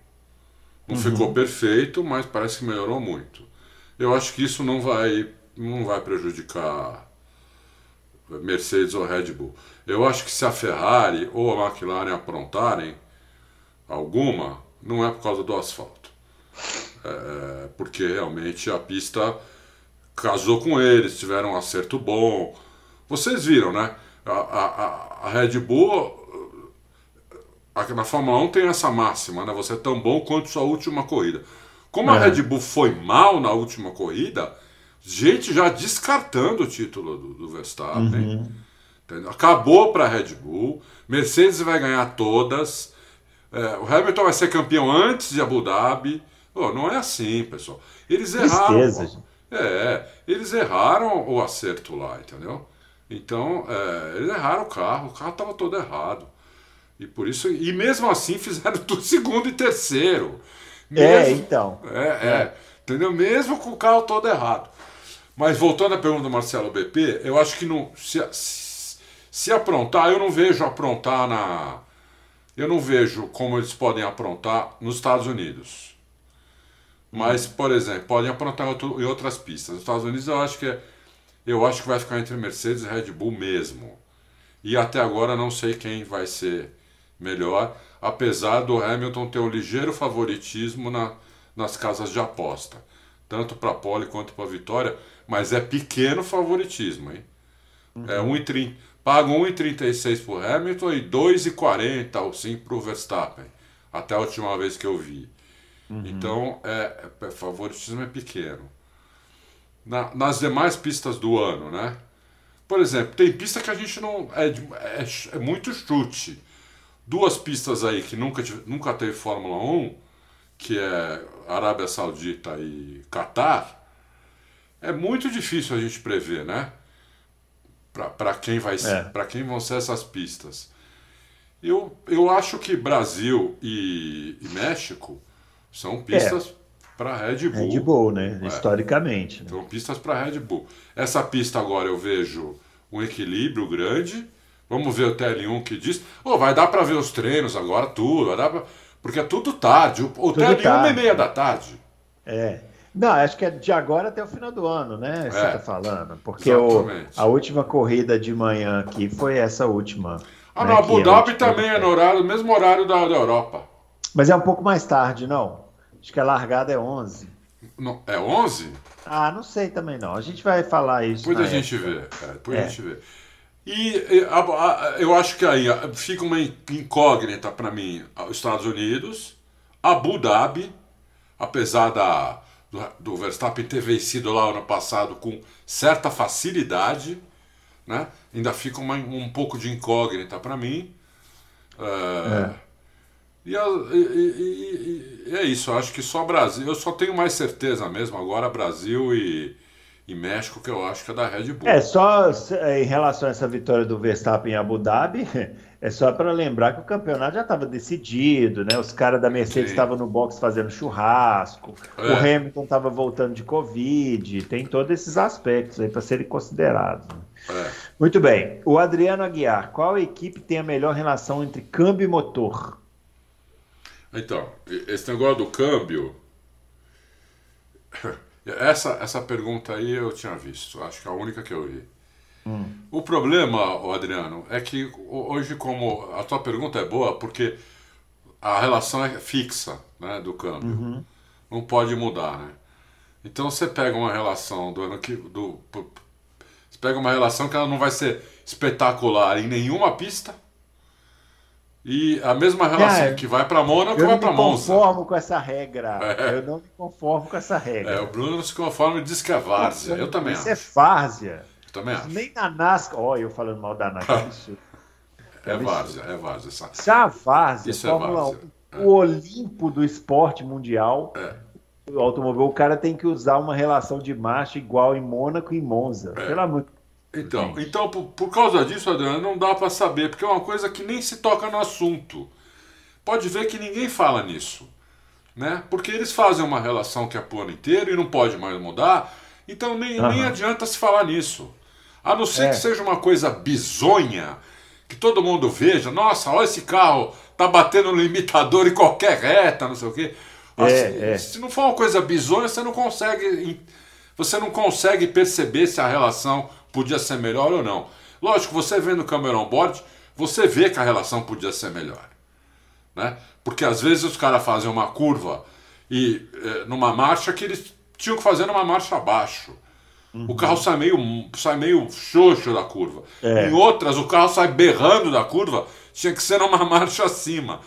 Não ficou perfeito, mas parece que melhorou muito. Eu acho que isso não vai, não vai prejudicar Mercedes ou Red Bull. Eu acho que se a Ferrari ou a McLaren aprontarem alguma, não é por causa do asfalto. É porque realmente a pista casou com eles, tiveram um acerto bom. Vocês viram, né? A, a, a- a Red Bull, a- na Fórmula 1 tem essa máxima, né? Você é tão bom quanto sua última corrida. Como a É. Red Bull foi mal na última corrida, gente já descartando o título do, do Verstappen. Entendeu? Acabou para a Red Bull. Mercedes vai ganhar todas. É, o Hamilton vai ser campeão antes de Abu Dhabi. Não é assim, pessoal. Eles erraram. Tristeza. É, eles erraram o acerto lá, entendeu? Então, é, eles erraram o carro, o carro estava todo errado. E por isso, e mesmo assim (laughs) fizeram tudo segundo e terceiro. É, Mesmo- então. é, é. Entendeu? Mesmo com o carro todo errado. Mas voltando à pergunta do Marcelo BP, eu acho que não. Se, se aprontar, eu não vejo aprontar na. Eu não vejo como eles podem aprontar nos Estados Unidos. Mas, por exemplo, podem aprontar outro- em outras pistas. Nos Estados Unidos eu acho que é, eu acho que vai ficar entre Mercedes e Red Bull mesmo. E até agora não sei quem vai ser melhor, apesar do Hamilton ter um ligeiro favoritismo na, nas casas de aposta, tanto para pole quanto para vitória, mas é pequeno favoritismo, hein? É 1,30 paga 1,36 para o Hamilton e 2,40 ou 5 para o Verstappen, até a última vez que eu vi. Então, é, é- favoritismo é pequeno. Na- nas demais pistas do ano, né? Por exemplo, tem pista que a gente não. É, é é muito chute. Duas pistas aí que nunca, tive- nunca teve Fórmula 1, que é Arábia Saudita e Catar, é muito difícil a gente prever, né? Para quem, vai É. pra quem vão ser essas pistas. Eu, eu acho que Brasil e, e México são pistas para Red Bull. Red Bull, né? É. Historicamente. né? São pistas para Red Bull. Essa pista agora eu vejo um equilíbrio grande. Vamos ver o TL1 que diz. Oh, vai dar para ver os treinos agora, tudo. Vai dar pra... Porque é tudo tarde. O, o Tudo TL1 é tarde. meia da tarde. É. Não, acho que é de agora até o final do ano, né? Você É. tá falando. Porque o, a última corrida de manhã aqui foi essa última. Ah, né, não, Abu é a Dhabi última. também é no horário, mesmo horário da, da Europa. Mas é um pouco mais tarde, não? Acho que a largada é 11. Não, é 11? Ah, não sei também não. A gente vai falar isso. Depois a gente época. vê. É, depois É. a gente vê. E, a- a- eu acho que aí fica uma incógnita para mim os Estados Unidos, Abu Dhabi, apesar da, do, do Verstappen ter vencido lá ano passado com certa facilidade, né? ainda fica uma- um pouco de incógnita para mim. É, E, e- e- é isso, acho que só Brasil. Eu só tenho mais certeza mesmo agora Brasil e, e México, que eu acho que é da Red Bull. É, só é, em relação a essa vitória do Verstappen em Abu Dhabi, (laughs) é só para lembrar que o campeonato já estava decidido, né? Os caras da Mercedes estavam no box fazendo churrasco, É. o Hamilton estava voltando de Covid, tem todos esses aspectos aí para serem considerados. É. Muito bem. O Adriano Aguiar, qual equipe tem a melhor relação entre câmbio e motor? Então, esse negócio do câmbio. (coughs) Essa, essa pergunta aí eu tinha visto, acho que é a única que eu vi. O problema, Adriano, é que ho- hoje, como a tua pergunta é boa, porque a relação é fixa né, do câmbio. Não pode mudar, né? Então você pega uma relação do ano que. Do, você pega uma relação que ela não vai ser espetacular em nenhuma pista. E a mesma relação que vai para Mônaco Eu vai não para me Monza. conformo com essa regra. (laughs) É. Eu não me conformo com essa regra. É, o Bruno não se conforma e diz que é várzea. Eu também Isso acho. é várzea. Eu também acho. Nem na NASCAR. Olha, eu falando mal da NASCAR. absurdo. (laughs) É várzea, é várzea. essa- Já a várzea, Isso é Fórmula várzea, 1, o Olimpo do esporte mundial, É. o automóvel, o cara tem que usar uma relação de marcha igual em Mônaco e Monza. É. Pelo amor Então, então por, por causa disso, Adriano, não dá para saber, porque é uma coisa que nem se toca no assunto. Pode ver que ninguém fala nisso. Né? Porque eles fazem uma relação que é pro ano inteiro e não pode mais mudar, então nem, uhum. nem adianta se falar nisso. A não ser é. que seja uma coisa bizonha, que todo mundo veja, nossa, olha esse carro, tá batendo no limitador em qualquer reta, não sei o quê. É, assim, é, se não for uma coisa bizonha, você não consegue. Você não consegue perceber se a relação podia ser melhor ou não. Lógico, você vendo o Cameron Board, você vê que a relação podia ser melhor. Né? Porque às vezes os caras fazem uma curva e é, numa marcha que eles tinham que fazer numa marcha abaixo. Uhum. O carro sai meio, sai meio xoxo da curva. É. Em outras, o carro sai berrando da curva, tinha que ser numa (laughs) marcha acima.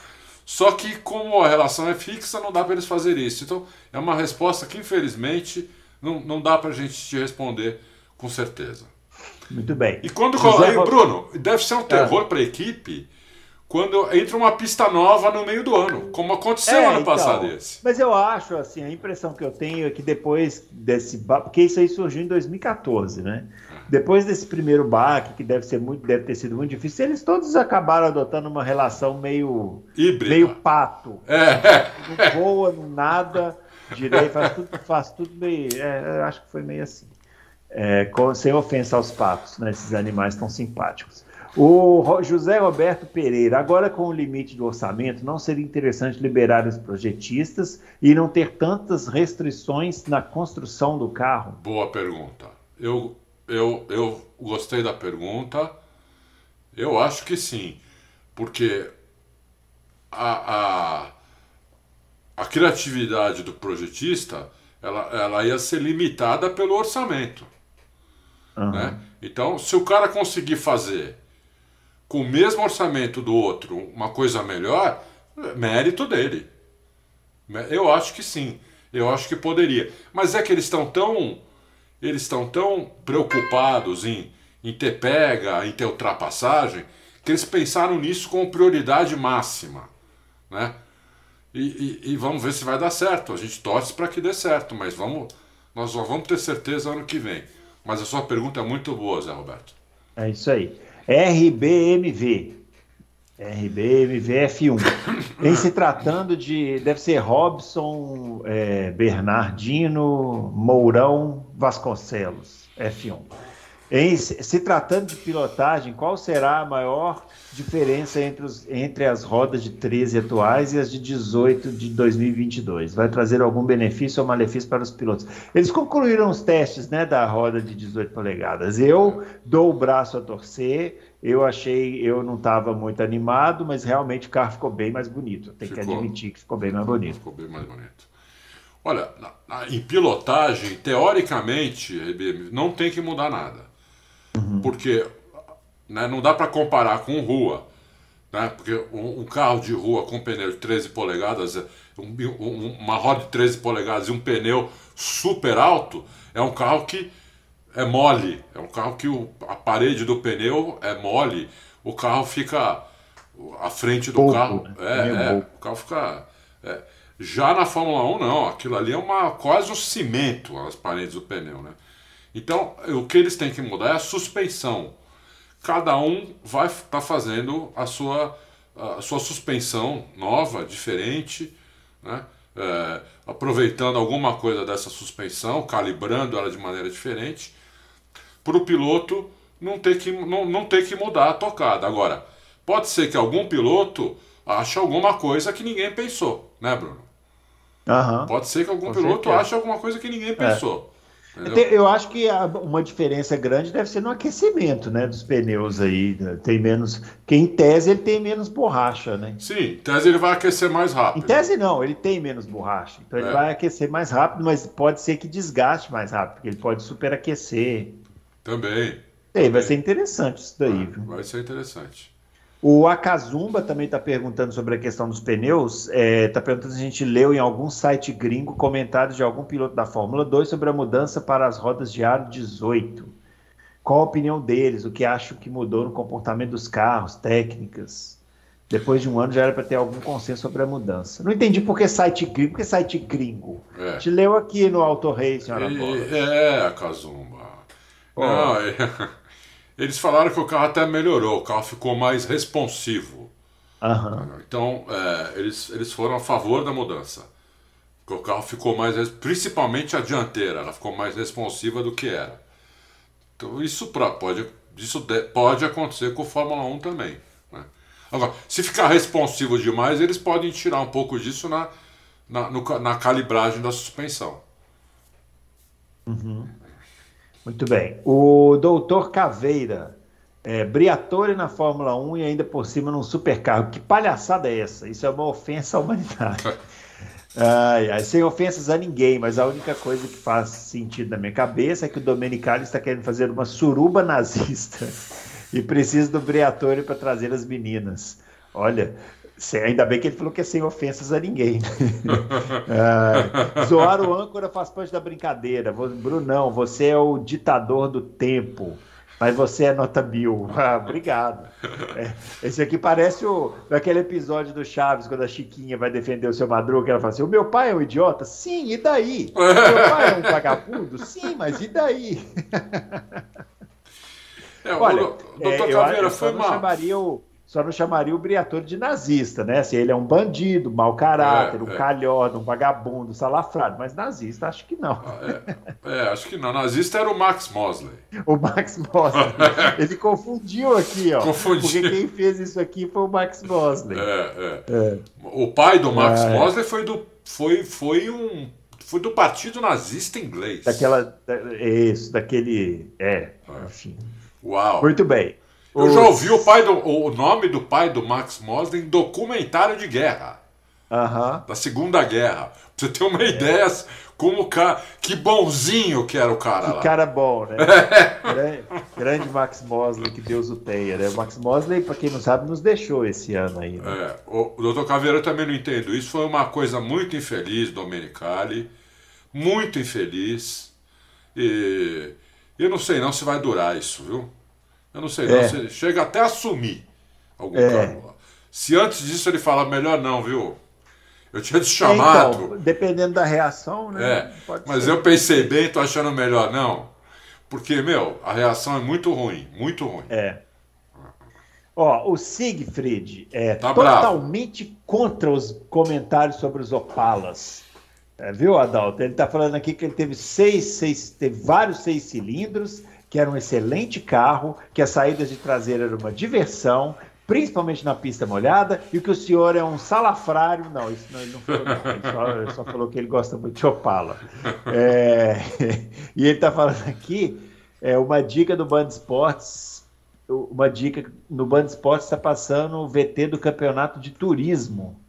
Só que, como a relação é fixa, não dá para eles fazer isso. Então, é uma resposta que, infelizmente, não, não dá para a gente te responder com certeza. Muito bem. E quando. José... Bruno, deve ser um terror é. para a equipe quando entra uma pista nova no meio do ano, como aconteceu é, ano então, passado esse. Mas eu acho, assim, a impressão que eu tenho é que depois desse porque isso aí surgiu em 2014, né? Depois desse primeiro baque, que deve ser muito, deve ter sido muito difícil, eles todos acabaram adotando uma relação meio Híbrida. meio pato. É. Não voa, não nada direito, faz tudo, faz tudo meio, é, acho que foi meio assim. É, com, sem ofensa aos patos, né, esses animais tão simpáticos. O José Roberto Pereira, agora com o limite do orçamento, não seria interessante liberar os projetistas e não ter tantas restrições na construção do carro? Boa pergunta. Eu, eu, eu gostei da pergunta. Eu acho que sim, porque a, a, a criatividade do projetista ela, ela ia ser limitada pelo orçamento. Uhum. Né? Então, se o cara conseguir fazer com o mesmo orçamento do outro uma coisa melhor, mérito dele. Eu acho que sim. Eu acho que poderia. Mas é que eles estão tão. Eles estão tão preocupados em, em ter pega, em ter ultrapassagem, que eles pensaram nisso como prioridade máxima. Né? E, e, e vamos ver se vai dar certo. A gente torce para que dê certo, mas vamos, nós só vamos ter certeza ano que vem. Mas a sua pergunta é muito boa, Zé Roberto. É isso aí. RBMV. RBMV F1. Em se tratando de. Deve ser Robson, é, Bernardino, Mourão, Vasconcelos. F1. Em se tratando de pilotagem, qual será a maior diferença entre, os, entre as rodas de 13 atuais e as de 18 de 2022? Vai trazer algum benefício ou malefício para os pilotos? Eles concluíram os testes né, da roda de 18 polegadas. Eu dou o braço a torcer. Eu achei, eu não estava muito animado, mas realmente o carro ficou bem mais bonito. Tem que admitir que ficou bem mais bonito. Ficou bem mais bonito. Olha, na, na, em pilotagem, teoricamente, não tem que mudar nada. Uhum. Porque né, não dá para comparar com rua. Né, porque um, um, carro de rua com pneu de 13 polegadas, um, um, uma roda de 13 polegadas e um pneu super alto, é um carro que é mole. É um carro que o, a parede do pneu é mole. O carro fica. A frente do pouco, carro. Né? É, é o carro fica. É. Já na Fórmula 1, não. Aquilo ali é uma, quase um cimento, as paredes do pneu, né? Então, o que eles têm que mudar é a suspensão. Cada um vai estar tá fazendo a sua, a sua suspensão nova, diferente, né? É, aproveitando alguma coisa dessa suspensão, calibrando ela de maneira diferente, para o piloto não ter, que, não, não ter que mudar a tocada. Agora, pode ser que algum piloto ache alguma coisa que ninguém pensou, né, Bruno? Uhum. Pode ser que algum Com piloto certeza. ache alguma coisa que ninguém pensou. É. Eu acho que uma diferença grande deve ser no aquecimento, né, dos pneus aí. Né? Tem menos, que em tese ele tem menos borracha, né? Sim, em tese ele vai aquecer mais rápido. Em tese não, ele tem menos borracha, então ele é. vai aquecer mais rápido, mas pode ser que desgaste mais rápido, porque ele pode superaquecer. Também. Também. vai ser interessante isso daí. Vai, vai ser interessante. O Akazumba também está perguntando sobre a questão dos pneus. Está é, tá perguntando se a gente leu em algum site gringo comentários de algum piloto da Fórmula 2 sobre a mudança para as rodas de aro 18. Qual a opinião deles? O que acham que mudou no comportamento dos carros, técnicas? Depois de um ano já era para ter algum consenso sobre a mudança. Não entendi por que site gringo. Por que site gringo? É. A gente leu aqui no Auto Rei, senhora e, É, Akazumba. Oh. Não, é... (laughs) Eles falaram que o carro até melhorou, o carro ficou mais responsivo. Aham. Então, é, eles, eles foram a favor da mudança. Porque o carro ficou mais. Principalmente a dianteira, ela ficou mais responsiva do que era. Então, isso, pra, pode, isso de- pode acontecer com o Fórmula 1 também. né? Agora, se ficar responsivo demais, eles podem tirar um pouco disso na, na, no na calibragem da suspensão. Muito bem. O doutor Caveira, é, Briatore na Fórmula 1 e ainda por cima num supercarro. Que palhaçada é essa? Isso é uma ofensa à humanidade. (laughs) Ai, ai, sem ofensas a ninguém, mas a única coisa que faz sentido na minha cabeça é que o Domenicali está querendo fazer uma suruba nazista (laughs) e precisa do Briatore para trazer as meninas. Olha, se- ainda bem que ele falou que é sem ofensas a ninguém. Ai, (laughs) zoar o âncora faz parte da brincadeira. Brunão, você é o ditador do tempo. Mas você é nota mil. (laughs) Ah, obrigado. É, esse aqui parece o aquele episódio do Chaves, quando a Chiquinha vai defender o seu Madruga, ela fala assim: o meu pai é um idiota? Sim, e daí? (laughs) O meu pai é um vagabundo? Sim, mas e daí? É, Olha, o doutor é, eu, Caveira eu foi mal. chamaria o, só não chamaria o Briatore de nazista, né? Se ele é um bandido, mau caráter, É, um é. calhorda, um vagabundo, salafrado, mas nazista acho que não. É, acho que não. Nazista era o Max Mosley. O Max Mosley. (laughs) ele confundiu aqui, ó. Confundiu. Porque quem fez isso aqui foi o Max Mosley. É, é. É. O pai do Max Ah, é. Mosley foi do, foi, foi, um, foi do partido nazista inglês. Daquela. da- Isso, daquele. É, enfim. Uau. Muito bem. Eu já ouvi o, pai do, o nome do pai do Max Mosley em documentário de guerra, Aham. da Segunda Guerra. Pra você ter uma ideia como o cara. Que bonzinho que era o cara Que lá. cara bom, né? (laughs) grande, grande Max Mosley, que Deus o tenha, né? O Max Mosley, pra quem não sabe, nos deixou esse ano aí. Né? É, o, o Dr. Caveira eu também não entendo. Isso foi uma coisa muito infeliz, Domenicali. Muito infeliz. E eu não sei não se vai durar isso, viu? Eu não sei não. É. Se chega até a assumir algum É. cargo lá. Se antes disso ele falar, melhor não, viu? Eu tinha te chamado. Então, dependendo da reação, né? É, mas ser. eu pensei bem, tô achando melhor não. Porque, meu, a reação é muito ruim, muito ruim. É. Ó, o Siegfried é Tá totalmente contra os comentários sobre os Opalas. É, viu, Adalto? Ele está falando aqui que ele teve seis, seis, teve vários seis cilindros, que era um excelente carro, que as saídas de traseira era uma diversão, principalmente na pista molhada, e que o senhor é um salafrário. Não, isso não, ele não falou, não. Ele só, ele só falou que ele gosta muito de Opala. É, (laughs) e ele está falando aqui é, uma dica do Band Esportes uma dica no Band Esportes está passando o VT do campeonato de turismo.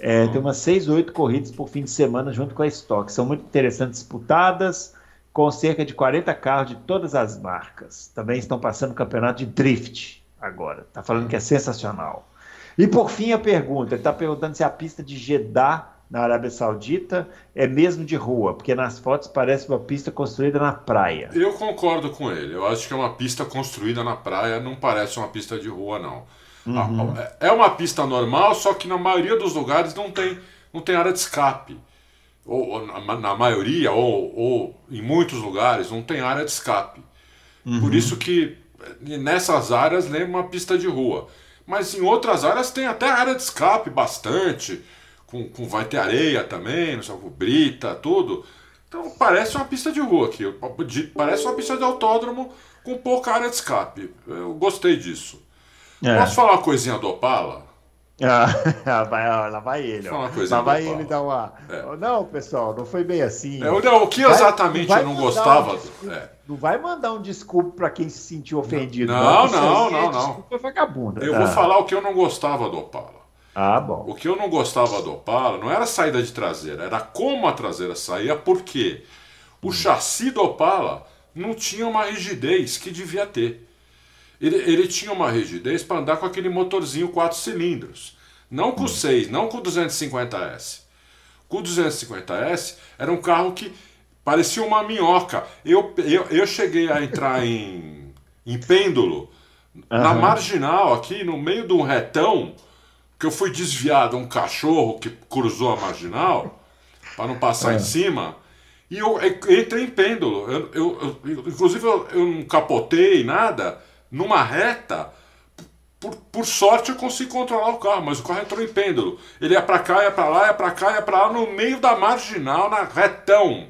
É, tem umas 6 ou 8 corridas por fim de semana junto com a Stock. São muito interessantes, disputadas, com cerca de 40 carros de todas as marcas. Também estão passando o campeonato de drift agora. Está falando que é sensacional. E por fim a pergunta, ele está perguntando se a pista de Jeddah na Arábia Saudita é mesmo de rua, porque nas fotos parece uma pista construída na praia. Eu concordo com ele. Eu acho que é uma pista construída na praia, não parece uma pista de rua, não. Uhum. É uma pista normal, só que na maioria dos lugares não tem, não tem área de escape. Ou, na, maioria, ou, ou em muitos lugares, não tem área de escape. Uhum. Por isso que eh, nessas áreas lembra uma pista de rua. Mas em outras áreas tem até área de escape bastante. Com, com vai ter areia também, não sei, com brita, tudo. Então parece uma pista de rua aqui. Parece uma pista de autódromo com pouca área de escape. Eu gostei disso. É. Posso falar uma coisinha do Opala? (laughs) Ah, vai, ó, lá vai ele. Ó. coisa Lá vai do ele dar uma. É. Não, pessoal, não foi bem assim. É, não, o que Vai- exatamente vai eu não gostava. um desculpa- é. Não vai mandar um desculpa para quem se sentiu ofendido. Não, não, aí não, é não. Desculpa vagabunda. Eu vou falar o que eu não gostava do Opala. Ah, bom. O que eu não gostava do Opala não era a saída de traseira, era como a traseira saía, porque o chassi do Opala não tinha uma rigidez que devia ter. Ele, ele tinha uma rigidez para andar com aquele motorzinho 4 cilindros. Não com o 6, não com o 250S. Com o 250S era um carro que parecia uma minhoca. Eu, eu, eu cheguei a entrar em, (laughs) em pêndulo na marginal, aqui no meio de um retão, que eu fui desviado um cachorro que cruzou a marginal para não passar É. em cima. E eu, eu entrei em pêndulo. Eu, eu- eu- inclusive, eu, eu não capotei nada, numa reta, por, por sorte eu consigo controlar o carro, mas o carro entrou em pêndulo. Ele ia para cá, ia para lá, ia para cá, ia para lá, no meio da marginal, na retão.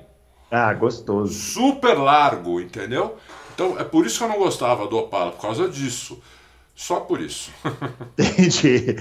Ah, gostoso. Super largo, entendeu? Então é por isso que eu não gostava do Opala, por causa disso. Só por isso. (laughs) Entendi.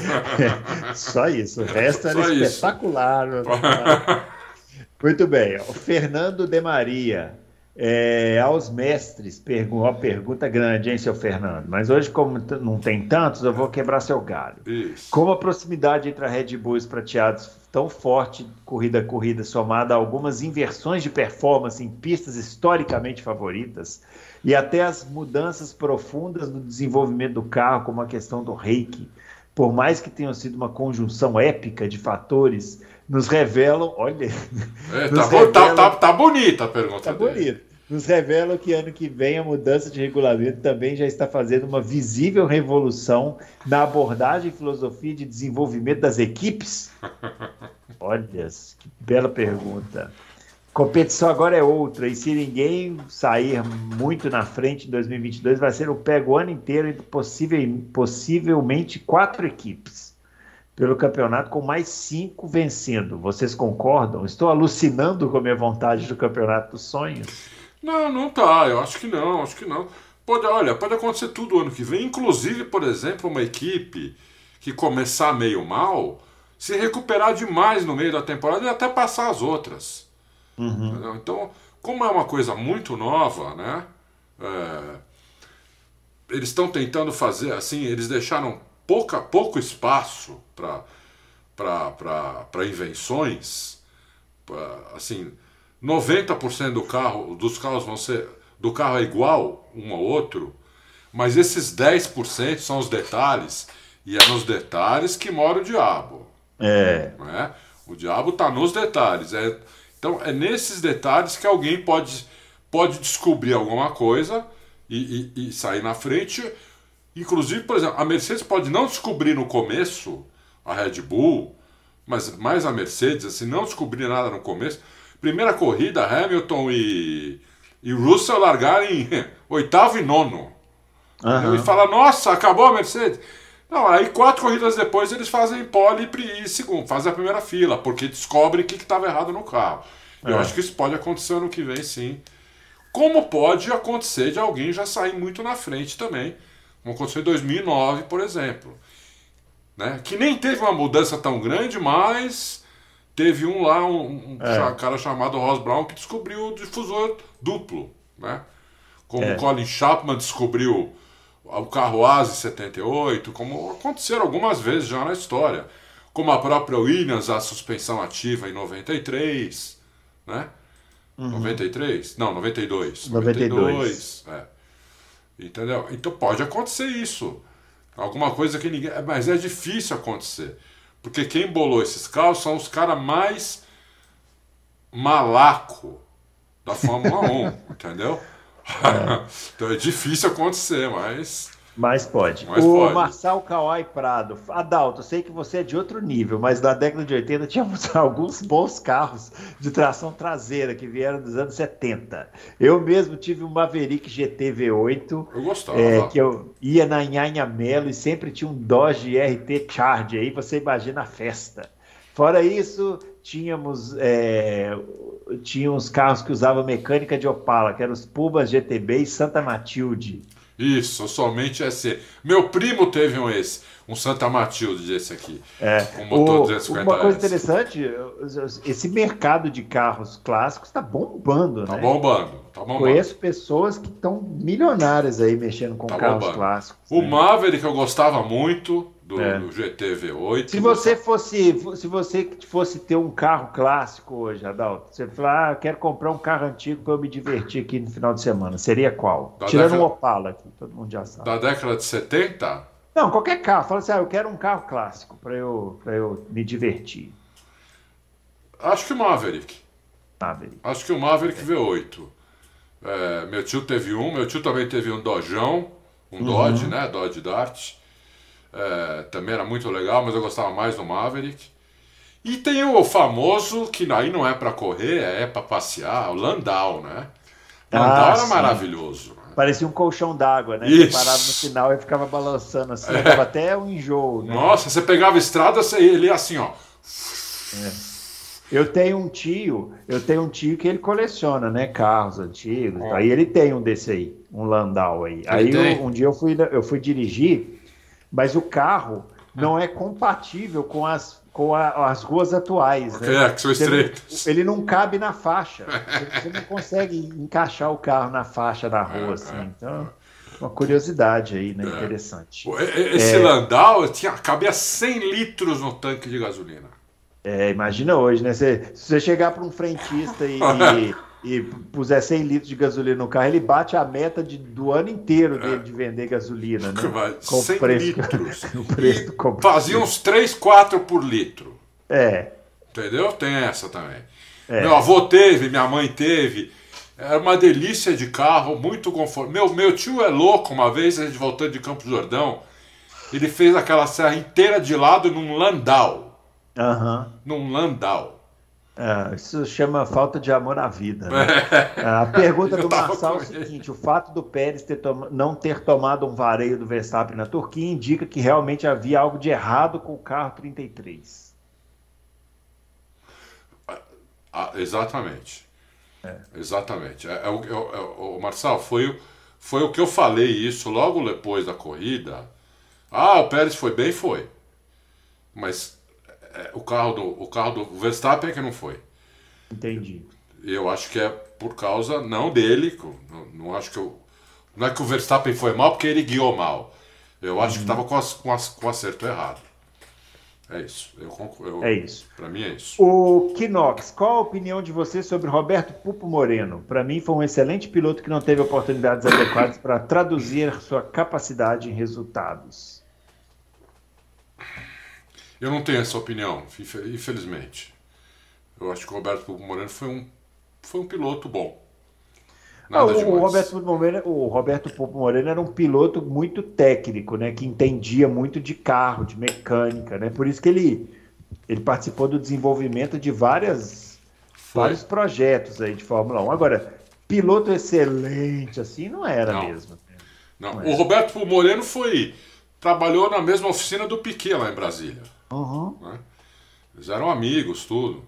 (laughs) Só isso. O resto era Só espetacular. (laughs) Muito bem. O Fernando de Maria. É, aos mestres, pergu uma pergunta grande, hein, seu Fernando? Mas hoje, como não tem tantos, eu vou quebrar seu galho. Isso. Como a proximidade entre a Red Bull e os prateados tão forte, corrida a corrida, somada a algumas inversões de performance em pistas historicamente favoritas, e até as mudanças profundas no desenvolvimento do carro, como a questão do reiki, por mais que tenham sido uma conjunção épica de fatores nos revelam, olha. É, tá, revelam, tá, tá, tá, bonita a pergunta. Tá bonita. Nos revelam que ano que vem a mudança de regulamento também já está fazendo uma visível revolução na abordagem e filosofia de desenvolvimento das equipes? (laughs) Olha, que bela pergunta. Competição agora é outra, e se ninguém sair muito na frente em 2022, vai ser o pego o ano inteiro entre possível, possivelmente quatro equipes pelo campeonato com mais cinco vencendo. Vocês concordam? Estou alucinando com a minha vontade do campeonato dos sonhos? Não, não tá. Eu acho que não, acho que não. Pode, olha, pode acontecer tudo ano que vem. Inclusive, por exemplo, uma equipe que começar meio mal, se recuperar demais no meio da temporada e até passar as outras. Uhum. Então, como é uma coisa muito nova, né? É, eles estão tentando fazer assim, eles deixaram pouca, pouco espaço para invenções. Pra, assim, 90% do carro, dos carros vão ser. Do carro é igual um ao outro, mas esses 10% são os detalhes, e é nos detalhes que mora o diabo. É. é? O diabo está nos detalhes. É, então é nesses detalhes que alguém pode, pode descobrir alguma coisa e, e, e sair na frente Inclusive, por exemplo, a Mercedes pode não descobrir no começo a Red Bull, mas mais a Mercedes, assim, não descobrir nada no começo. Primeira corrida, Hamilton e, e Russell largaram em (laughs) oitavo e nono. Uhum. E fala, nossa, acabou a Mercedes. Não, aí quatro corridas depois eles fazem pole e segundo, fazem a primeira fila, porque descobrem o que estava errado no carro. É. Eu acho que isso pode acontecer ano que vem, sim. Como pode acontecer de alguém já sair muito na frente também como aconteceu em 2009, por exemplo. Né? Que nem teve uma mudança tão grande, mas teve um lá, um, um é. cara chamado Ross Brown, que descobriu o difusor duplo. Né? Como é. Colin Chapman descobriu o carro ASI 78, como aconteceram algumas vezes já na história. Como a própria Williams, a suspensão ativa em 93, né? Uhum. 93? Não, 92. 92. 92 é. Entendeu? Então pode acontecer isso. Alguma coisa que ninguém. Mas é difícil acontecer. Porque quem bolou esses carros são os caras mais malaco da Fórmula 1, (laughs) entendeu? É. (laughs) então é difícil acontecer, mas mas pode. Mas o pode. Marçal Kawai Prado. Adalto, eu sei que você é de outro nível, mas na década de 80 tínhamos (laughs) alguns bons carros de tração traseira que vieram dos anos 70. Eu mesmo tive um Maverick GT V8. Eu gostava. É, que eu ia na Nhanha Melo e sempre tinha um Dodge RT Charge. Aí você imagina a festa. Fora isso, tínhamos é, tinha uns carros que usavam mecânica de Opala, que eram os Pumas GTB e Santa Matilde. Isso, somente esse. Meu primo teve um esse, um Santa Matilde desse aqui. É. Um motor o, 250 Uma coisa interessante, esse mercado de carros clássicos está bombando, tá né? Bombando, tá bombando. Conheço pessoas que estão milionárias aí mexendo com tá carros bombando. clássicos. O né? Maverick eu gostava muito, do, é. do GT V8. Se você fosse, se você fosse ter um carro clássico hoje, Adalto, você falar, ah, quero comprar um carro antigo para eu me divertir aqui no final de semana, seria qual? Da Tirando década... um Opala aqui, todo mundo já sabe. Da década de 70? Não, qualquer carro. Fala assim, ah, eu quero um carro clássico para eu, eu me divertir. Acho que o Maverick. Maverick. Acho que o Maverick é. V8. É, meu tio teve um, meu tio também teve um Dojão, um uhum. Dodge, né? Dodge Dart. É, também era muito legal, mas eu gostava mais do Maverick. E tem o famoso, que aí não é para correr, é para passear, o Landau, né? Landau ah, era sim. maravilhoso. Parecia um colchão d'água, né? Isso. Você parava no final e ficava balançando assim, dava até um enjoo, né? Nossa, você pegava a estrada, você, ele ia assim, ó. Eu tenho um tio, eu tenho um tio que ele coleciona, né, carros antigos. Aí ele tem um desse aí, um Landau aí. aí tem? eu- um dia eu fui, eu fui dirigir, mas o carro não é compatível com as, com a- as ruas atuais, né? É, que são estreitas. ele não cabe na faixa. (laughs) Você, não consegue encaixar o carro na faixa da rua, É, assim. Então, uma curiosidade aí, né? Interessante. E- e- Esse Landau tinha, cabia 100 litros no tanque de gasolina. É, imagina hoje, né? Você- se você chegar para um frentista e, (laughs) e, puser 100 litros de gasolina no carro, ele bate a meta de- do ano inteiro dele de vender gasolina, né? Com o 100 preço, litros. (laughs) o preço do combustível. fazia uns 3, 4 por litro. É, Entendeu? Tem essa também. É. Meu avô teve, minha mãe teve. Era uma delícia de carro, muito confortável. Meu, meu tio é louco, uma vez, a gente voltando de Campos do Jordão, ele fez aquela serra inteira de lado num Landau. aham. Num Landau. É, isso chama falta de amor à vida. né? A pergunta (laughs) do Marçal é o seguinte: o fato do Pérez ter toma- não ter tomado um vareio do Verstappen na Turquia indica que realmente havia algo de errado com o carro 33. Ah, exatamente. Exatamente. É, é o, é o- é o- Marçal, foi, foi o que eu falei isso logo depois da corrida. Ah, o Pérez foi bem, foi. Mas é, o carro do o carro do Verstappen é que não foi. Entendi. Eu acho que é por causa não dele, não, não acho que eu, não é que o Verstappen foi mal porque ele guiou mal. Eu acho que estava com, as- com, as- com o acerto errado. É isso. Eu, concor- eu, É isso. Para mim é isso. O Kinox, qual a opinião de você sobre Roberto Pupo Moreno? Para mim, foi um excelente piloto que não teve oportunidades adequadas para traduzir sua capacidade em resultados. Eu não tenho essa opinião, infe- infelizmente. Eu acho que o Roberto Pupo Moreno foi um, foi um piloto bom. Ah, o. Roberto Moreno, o Roberto Moreno era um piloto muito técnico, né? Que entendia muito de carro, de mecânica, né? Por isso que ele, ele participou do desenvolvimento de várias, Foi. vários projetos aí de Fórmula 1. Agora, piloto excelente, assim, não era Não. mesmo. Não, Não é. o Roberto Pupo Moreno foi. Trabalhou na mesma oficina do Piquet lá em Brasília. Uhum. né? Eles eram amigos, tudo.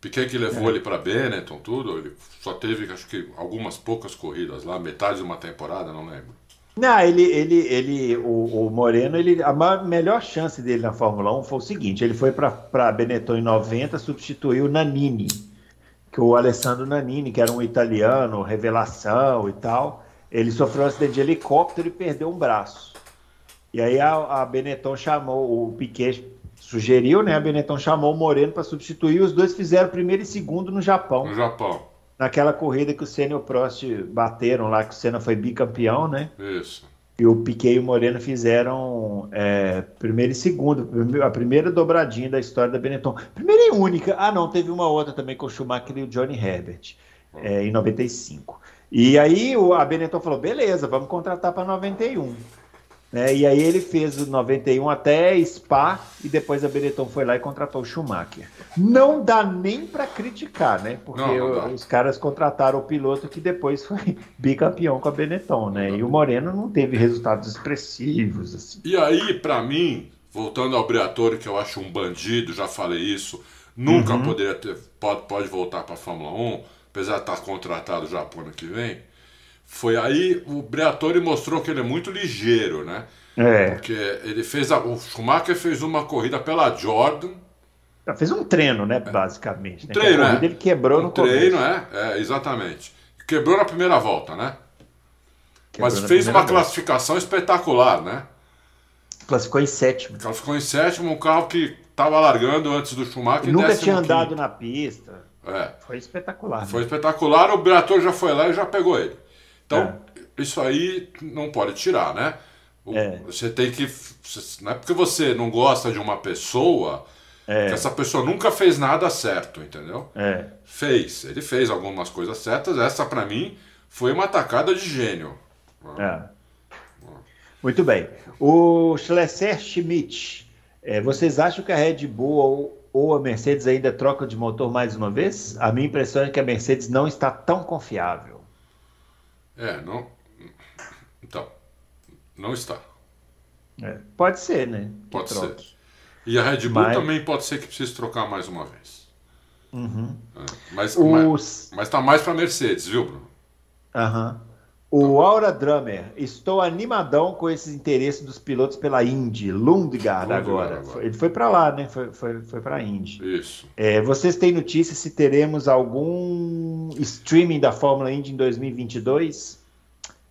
Piquet que É. levou ele para Benetton, tudo. Ele só teve, acho que, algumas poucas corridas lá, metade de uma temporada, não lembro. Não, ele, ele, ele, o, o Moreno, ele, a ma- melhor chance dele na Fórmula 1 foi o seguinte: ele foi para Benetton em 90, substituiu o Nanini, que o Alessandro Nanini, que era um italiano, revelação e tal, ele sofreu um acidente de helicóptero e perdeu um braço. E aí a, a Benetton chamou, o Piquet sugeriu, né? A Benetton chamou o Moreno para substituir, os dois fizeram primeiro e segundo no Japão No Japão. naquela corrida que o Senna e o Prost bateram lá, que o Senna foi bicampeão, né? Isso. E o Piquet e o Moreno fizeram é, primeiro e segundo, a primeira dobradinha da história da Benetton. Primeira e única. Ah, não, teve uma outra também com o Schumacher e o Johnny Herbert, é, em 95. E aí a Benetton falou: beleza, vamos contratar para 91. Né? E aí ele fez o 91 até Spa e depois a Benetton foi lá e contratou o Schumacher. Não dá nem para criticar, né? Porque Não, não os caras contrataram o piloto que depois foi (laughs) bicampeão com a Benetton, né? E o Moreno não teve resultados expressivos, assim. E aí, pra mim, voltando ao Briatore, que eu acho um bandido, já falei isso, nunca Uhum. poderia ter, pode, pode voltar pra Fórmula 1, apesar de estar contratado já pro ano que vem. Foi aí o Briatore mostrou que ele é muito ligeiro, né? É, Porque ele fez a, o Schumacher fez uma corrida pela Jordan, fez um treino, né, basicamente. Né? Que treino, a corrida é. ele quebrou um no treino, começo. é, é, exatamente. Quebrou na primeira volta, né? Quebrou Mas fez uma volta. classificação espetacular, né? Classificou em sétimo. Ela ficou em sétimo, um carro que estava largando antes do Schumacher. Nunca tinha quinto. andado na pista. É, Foi espetacular. foi né? espetacular. O Briatore já foi lá e já pegou ele. Então, isso aí não pode tirar, né? É. Você tem que. Não é porque você não gosta de uma pessoa É. que essa pessoa nunca fez nada certo, entendeu? É. Fez. Ele fez algumas coisas certas. Essa, pra mim, foi uma tacada de gênio. É. Muito bem. O Schlesser Schmidt, é, vocês acham que a Red Bull ou, ou a Mercedes ainda troca de motor mais uma vez? A minha impressão é que a Mercedes não está tão confiável. É, não, Então, não está. É, pode ser, né? Pode troque. ser. E a Red Bull Mas- também pode ser que precise trocar mais uma vez. Uhum. É, Mas, Os- mas, mas tá mais para Mercedes, viu, Bruno? Aham. O Aura Drummer, estou animadão com esses interesses dos pilotos pela Indy, Lundgaard Lundgaard agora. agora. Ele foi para lá, né? Foi, foi, foi para a Indy. Isso. É, vocês têm notícia se teremos algum streaming da Fórmula Indy em 2022?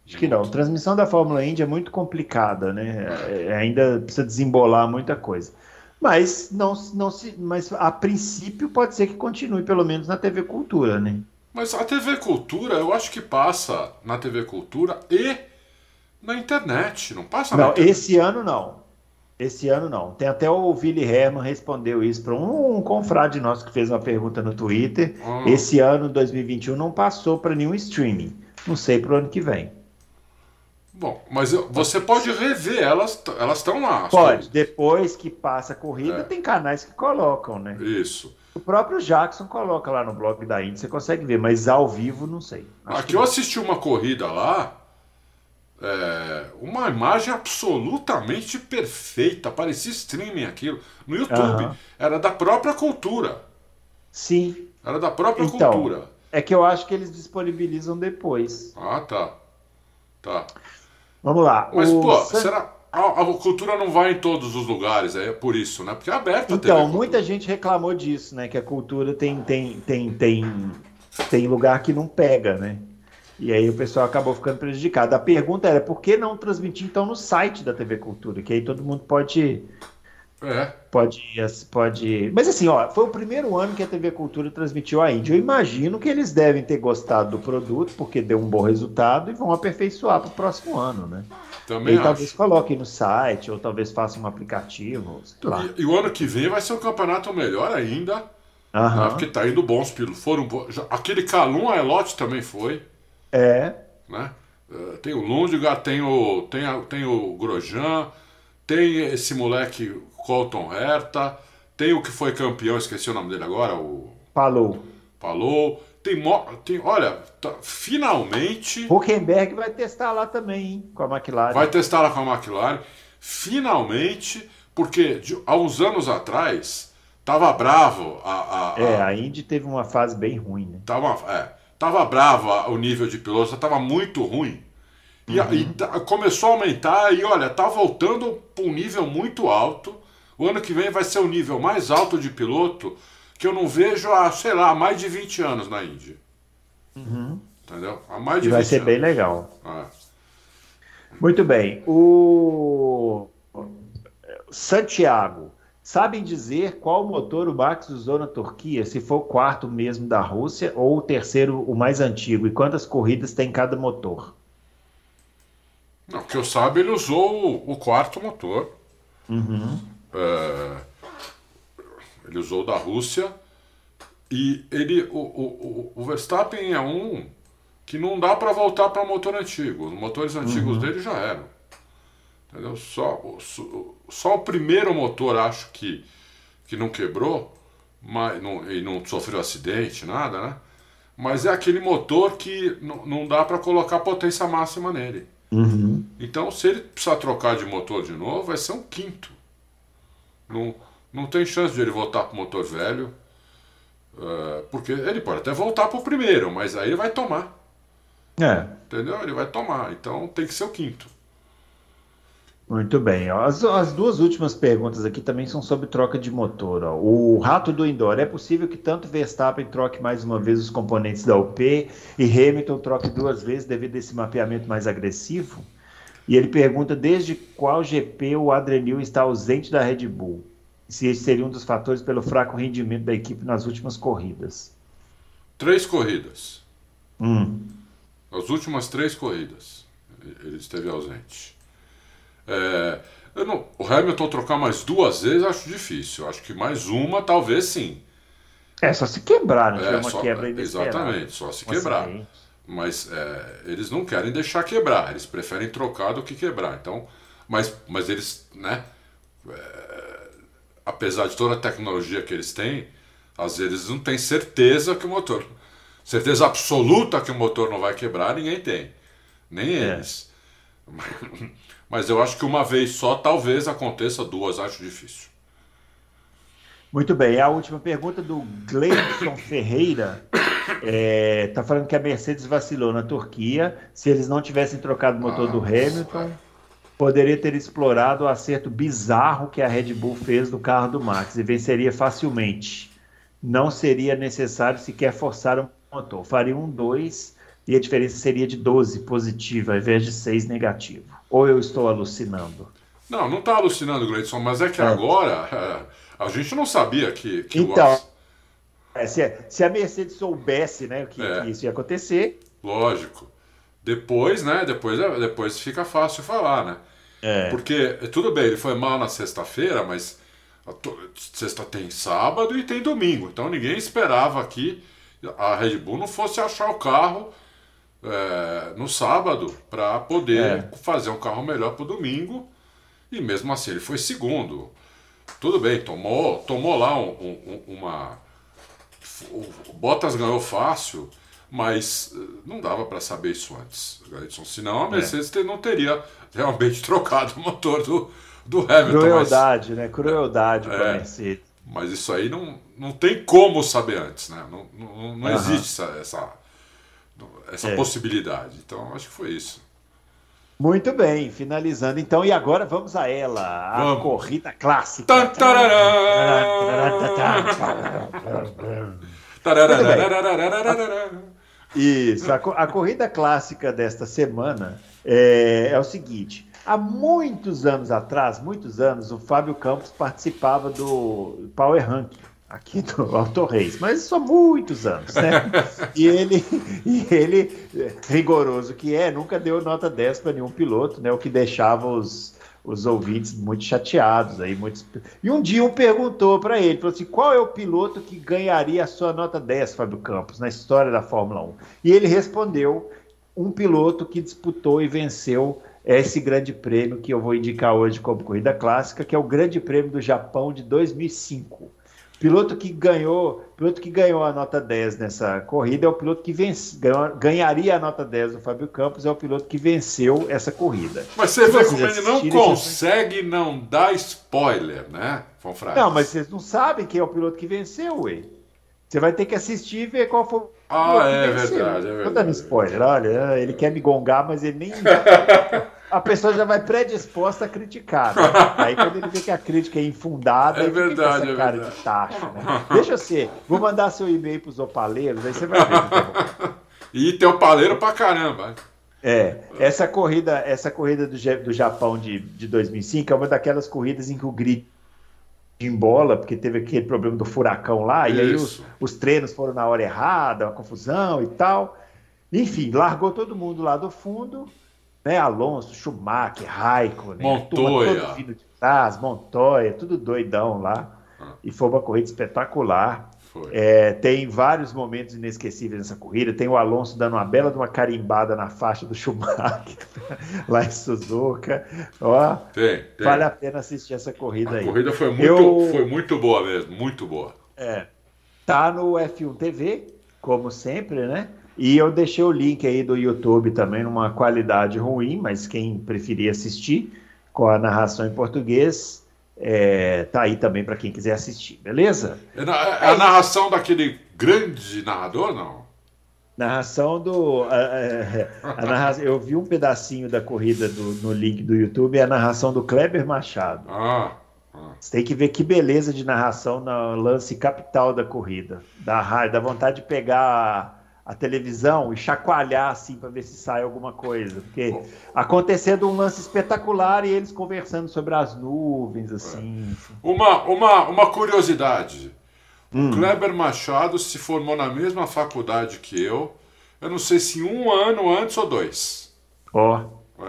Acho que não. Transmissão da Fórmula Indy é muito complicada, né? É, ainda precisa desembolar muita coisa. Mas não, não se, mas a princípio pode ser que continue pelo menos na TV Cultura, né? Mas a TV Cultura, eu acho que passa na TV Cultura e na internet. Não passa na Não, internet. esse ano não. Esse ano não. Tem até o Willi Herman respondeu isso para um, um confrade nosso que fez uma pergunta no Twitter. Ah. Esse ano, 2021, não passou para nenhum streaming. Não sei para o ano que vem. Bom, mas eu- você pode rever, elas elas estão lá. Pode. Depois que passa a corrida, É. tem canais que colocam, né? Isso. O próprio Jackson coloca lá no blog da Indy, você consegue ver, mas ao vivo não sei. Acho Aqui que eu não. assisti uma corrida lá, é, uma imagem absolutamente perfeita, parecia streaming aquilo, no YouTube. Aham. Era da própria cultura. Sim. Era da própria Então. cultura. É que eu acho que eles disponibilizam depois. Ah, tá. Tá. Vamos lá. Mas, o pô, San- será. A, a cultura não vai em todos os lugares, é por isso, né? Porque é aberta a TV Então, muita gente reclamou disso, né? Que a cultura tem, tem, tem, tem, tem lugar que não pega, né? E aí o pessoal acabou ficando prejudicado. A pergunta era, por que não transmitir então no site da TV Cultura? Que aí todo mundo pode, É. pode, pode. Mas assim, ó, foi o primeiro ano que a TV Cultura transmitiu a Índia. Eu imagino que eles devem ter gostado do produto, porque deu um bom resultado e vão aperfeiçoar para o próximo ano, né? E Também talvez acho. coloquem no site, ou talvez façam um aplicativo, sei lá. E, e o ano que vem vai ser um campeonato melhor ainda? Aham. porque tá indo bons pilotos. Foram bo- já- Aquele Calum Aelote também foi. É. né? Eh, Tem o Lundgaard, tem o, tem, a- tem o Grosjean, tem esse moleque Colton Herta, tem o que foi campeão, esqueci o nome dele agora, o Falou. Palou. Tem, tem olha, tá- finalmente Huckenberg vai testar lá também, hein, com a McLaren. vai testar lá com a McLaren. Finalmente, porque de- há uns anos atrás tava bravo a, a- É, a- a Indy teve uma fase bem ruim, né? Tava, é, tava brava o nível de pilotos, já tava muito ruim. E, a- e tá- começou a aumentar e olha, tá voltando para um nível muito alto. O ano que vem vai ser o nível mais alto de piloto que eu não vejo há, sei lá, há mais de 20 anos na Indy. Entendeu? Há mais de E vai 20 ser anos. bem legal. É. Muito bem. O Santiago, sabem dizer qual motor o Max usou na Turquia? Se for o quarto mesmo da Rússia ou o terceiro, o mais antigo? E quantas corridas tem cada motor? Não, que eu saiba, ele usou o, o quarto motor. É, ele usou da Rússia. E ele, o, o, o- Verstappen é um que não dá para voltar para motor antigo. Os motores antigos dele já eram. Entendeu? Só, o- só, só o primeiro motor acho que, que não quebrou mas não, e não sofreu acidente, nada, né? Mas é aquele motor que não, não dá para colocar potência máxima nele. Então, se ele precisar trocar de motor de novo, vai ser um quinto. Não, não tem chance de ele voltar para o motor velho. eh, porque ele pode até voltar para o primeiro, mas aí ele vai tomar. É. Entendeu? Ele vai tomar. Então tem que ser o quinto. Muito bem. As, as duas últimas perguntas aqui também são sobre troca de motor. ó. O rato do indoor. É possível que tanto Verstappen troque mais uma vez os componentes da UP e Hamilton troque duas vezes devido a esse mapeamento mais agressivo? E ele pergunta desde qual GP o Adrenil está ausente da Red Bull. Se esse seria um dos fatores pelo fraco rendimento da equipe nas últimas corridas. Três corridas. Hum. As últimas três corridas. Ele esteve ausente. É, não- o Hamilton trocar mais duas vezes acho difícil. Acho que mais uma, talvez sim. É só se quebrar, não É, uma só- quebra exatamente, só se quebrar. Mas é, eles não querem deixar quebrar, eles preferem trocar do que quebrar. Então, mas, mas eles, né? é, apesar de toda a tecnologia que eles têm, às vezes não têm certeza que o motor, certeza absoluta que o motor não vai quebrar, ninguém tem. Nem é. eles. (laughs) Mas eu acho que uma vez só, talvez aconteça duas, acho difícil. Muito bem, a última pergunta do Gleison Ferreira. É, tá falando que a Mercedes vacilou na Turquia. Se eles não tivessem trocado o motor do Hamilton, poderia ter explorado o acerto bizarro que a Red Bull fez no carro do Max e venceria facilmente. Não seria necessário sequer forçar o motor. Faria um 2 e a diferença seria de 12 positivo ao invés de 6 negativo. Ou eu estou alucinando? Não, não está alucinando, Gleidson, mas é que é. agora a gente não sabia que, que então, o... é, se, se, a Mercedes soubesse né, que, é. que, isso ia acontecer. Lógico. Depois, né? Depois, depois fica fácil falar, né? É. Porque, tudo bem, ele foi mal na sexta-feira, mas sexta tem sábado e tem domingo. Então ninguém esperava que a Red Bull não fosse achar o carro é, no sábado para poder é. fazer um carro melhor para o domingo. E mesmo assim ele foi segundo. Tudo bem, tomou, tomou lá um, um, uma. O Bottas ganhou fácil, mas eh, não dava para saber isso antes, Edson. Senão a é. Mercedes é. não teria realmente (laughs) trocado o motor do, do Hamilton. Crueldade, mas, né? Crueldade é, para a Mercedes. Mas isso aí não, não tem como saber antes, né? Não, não, não existe essa, essa, essa é. possibilidade. Então acho que foi isso. Muito bem, finalizando então, e agora vamos a ela, a vamos. corrida clássica. Isso, a, a, corrida clássica desta semana é, é o seguinte: há muitos anos atrás, muitos anos, o Fábio Campos participava do Power Ranking aqui do (laughs) Alto Reis, mas isso há muitos anos, né? (laughs) e ele, e ele, rigoroso que é, nunca deu nota 10 para nenhum piloto, né? O que deixava os, os ouvintes muito chateados aí, muitos... E um dia um perguntou para ele, falou assim, qual é o piloto que ganharia a sua nota 10, Fábio Campos, na história da Fórmula 1? E ele respondeu, um piloto que disputou e venceu esse grande prêmio que eu vou indicar hoje como corrida clássica, que é o Grande Prêmio do Japão de 2005. Piloto que ganhou, piloto que ganhou a nota 10 nessa corrida é o piloto que vence, ganharia a nota 10 do Fábio Campos, é o piloto que venceu essa corrida. Mas você vê como ele não consegue não dar spoiler, né, Fonfrades? Não, mas vocês não sabem quem é o piloto que venceu, ué. Você vai ter que assistir e ver qual foi o ah, é verdade, é verdade. Tô dando spoiler, olha, ele quer me gongar, mas ele nem. (laughs) a pessoa já vai predisposta a criticar. Né? Aí quando ele vê que a crítica é infundada, é verdade, essa é cara verdade. de taxa. Né? Deixa eu ser, vou mandar seu e-mail para os opaleiros, aí você vai ver. Tá e (laughs) tem opaleiro pra caramba. É, essa corrida, essa corrida do, do Japão de, de 2005 é uma daquelas corridas em que o grid embola, porque teve aquele problema do furacão lá, Isso. e aí os, os, treinos foram na hora errada, uma confusão e tal. Enfim, largou todo mundo lá do fundo, né? Alonso, Schumacher, Raikkonen, Montoya, vindo de trás, Montoya, tudo doidão lá. Ah. E foi uma corrida espetacular. É, tem vários momentos inesquecíveis nessa corrida. Tem o Alonso dando uma bela de uma carimbada na faixa do Schumacher (laughs) lá em Suzuka. Ó, tem, tem. Vale a pena assistir essa corrida a aí. A corrida foi muito, Eu... foi muito boa mesmo, muito boa. É. Tá no F1 TV, como sempre, né? E eu deixei o link aí do YouTube também numa qualidade ruim, mas quem preferir assistir com a narração em português, é, tá aí também para quem quiser assistir, beleza? É, é a narração daquele grande narrador, não? Narração do. A, a, a narração, eu vi um pedacinho da corrida do, no link do YouTube, é a narração do Kleber Machado. Ah, ah. Você tem que ver que beleza de narração no lance capital da corrida. Dá, dá vontade de pegar a televisão e chacoalhar assim para ver se sai alguma coisa. Porque acontecendo um lance espetacular e eles conversando sobre as nuvens, assim. Uma, uma, uma curiosidade. Hum. O Kleber Machado se formou na mesma faculdade que eu. Eu não sei se um ano antes ou dois. Ó. Oh.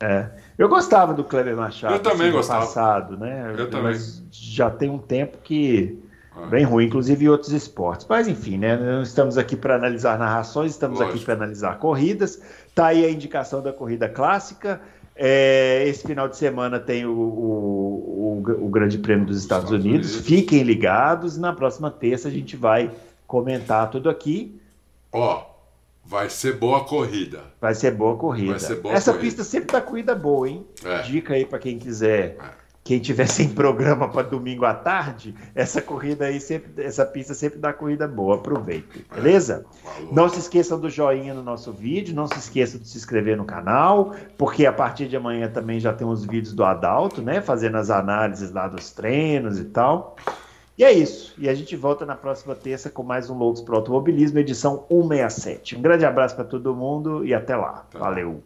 É. é. Eu gostava do Kleber Machado. Eu também assim, gostava. passado, né? Eu Mas também. já tem um tempo que bem ruim, inclusive em outros esportes. Mas enfim, né? Não estamos aqui para analisar narrações, estamos Lógico. aqui para analisar corridas. Tá aí a indicação da corrida clássica. É, esse final de semana tem o, o, o, o Grande Prêmio dos Estados, Estados Unidos. Unidos. Fiquem ligados. Na próxima terça a gente vai comentar tudo aqui. Ó, Vai ser boa corrida. Vai ser boa corrida. Ser boa Essa corrida. pista sempre tá corrida boa, hein? É. Dica aí para quem quiser. É. Quem tiver (laughs) sem programa para domingo à tarde, essa corrida aí sempre, essa pista sempre dá corrida boa. Aproveite, beleza? Falou. Não se esqueçam do joinha no nosso vídeo, não se esqueçam de se inscrever no canal, porque a partir de amanhã também já tem os vídeos do Adalto, né? Fazendo as análises lá dos treinos e tal. E é isso. E a gente volta na próxima terça com mais um Loucos para o Automobilismo, edição 167. Um grande abraço para todo mundo e até lá. Valeu.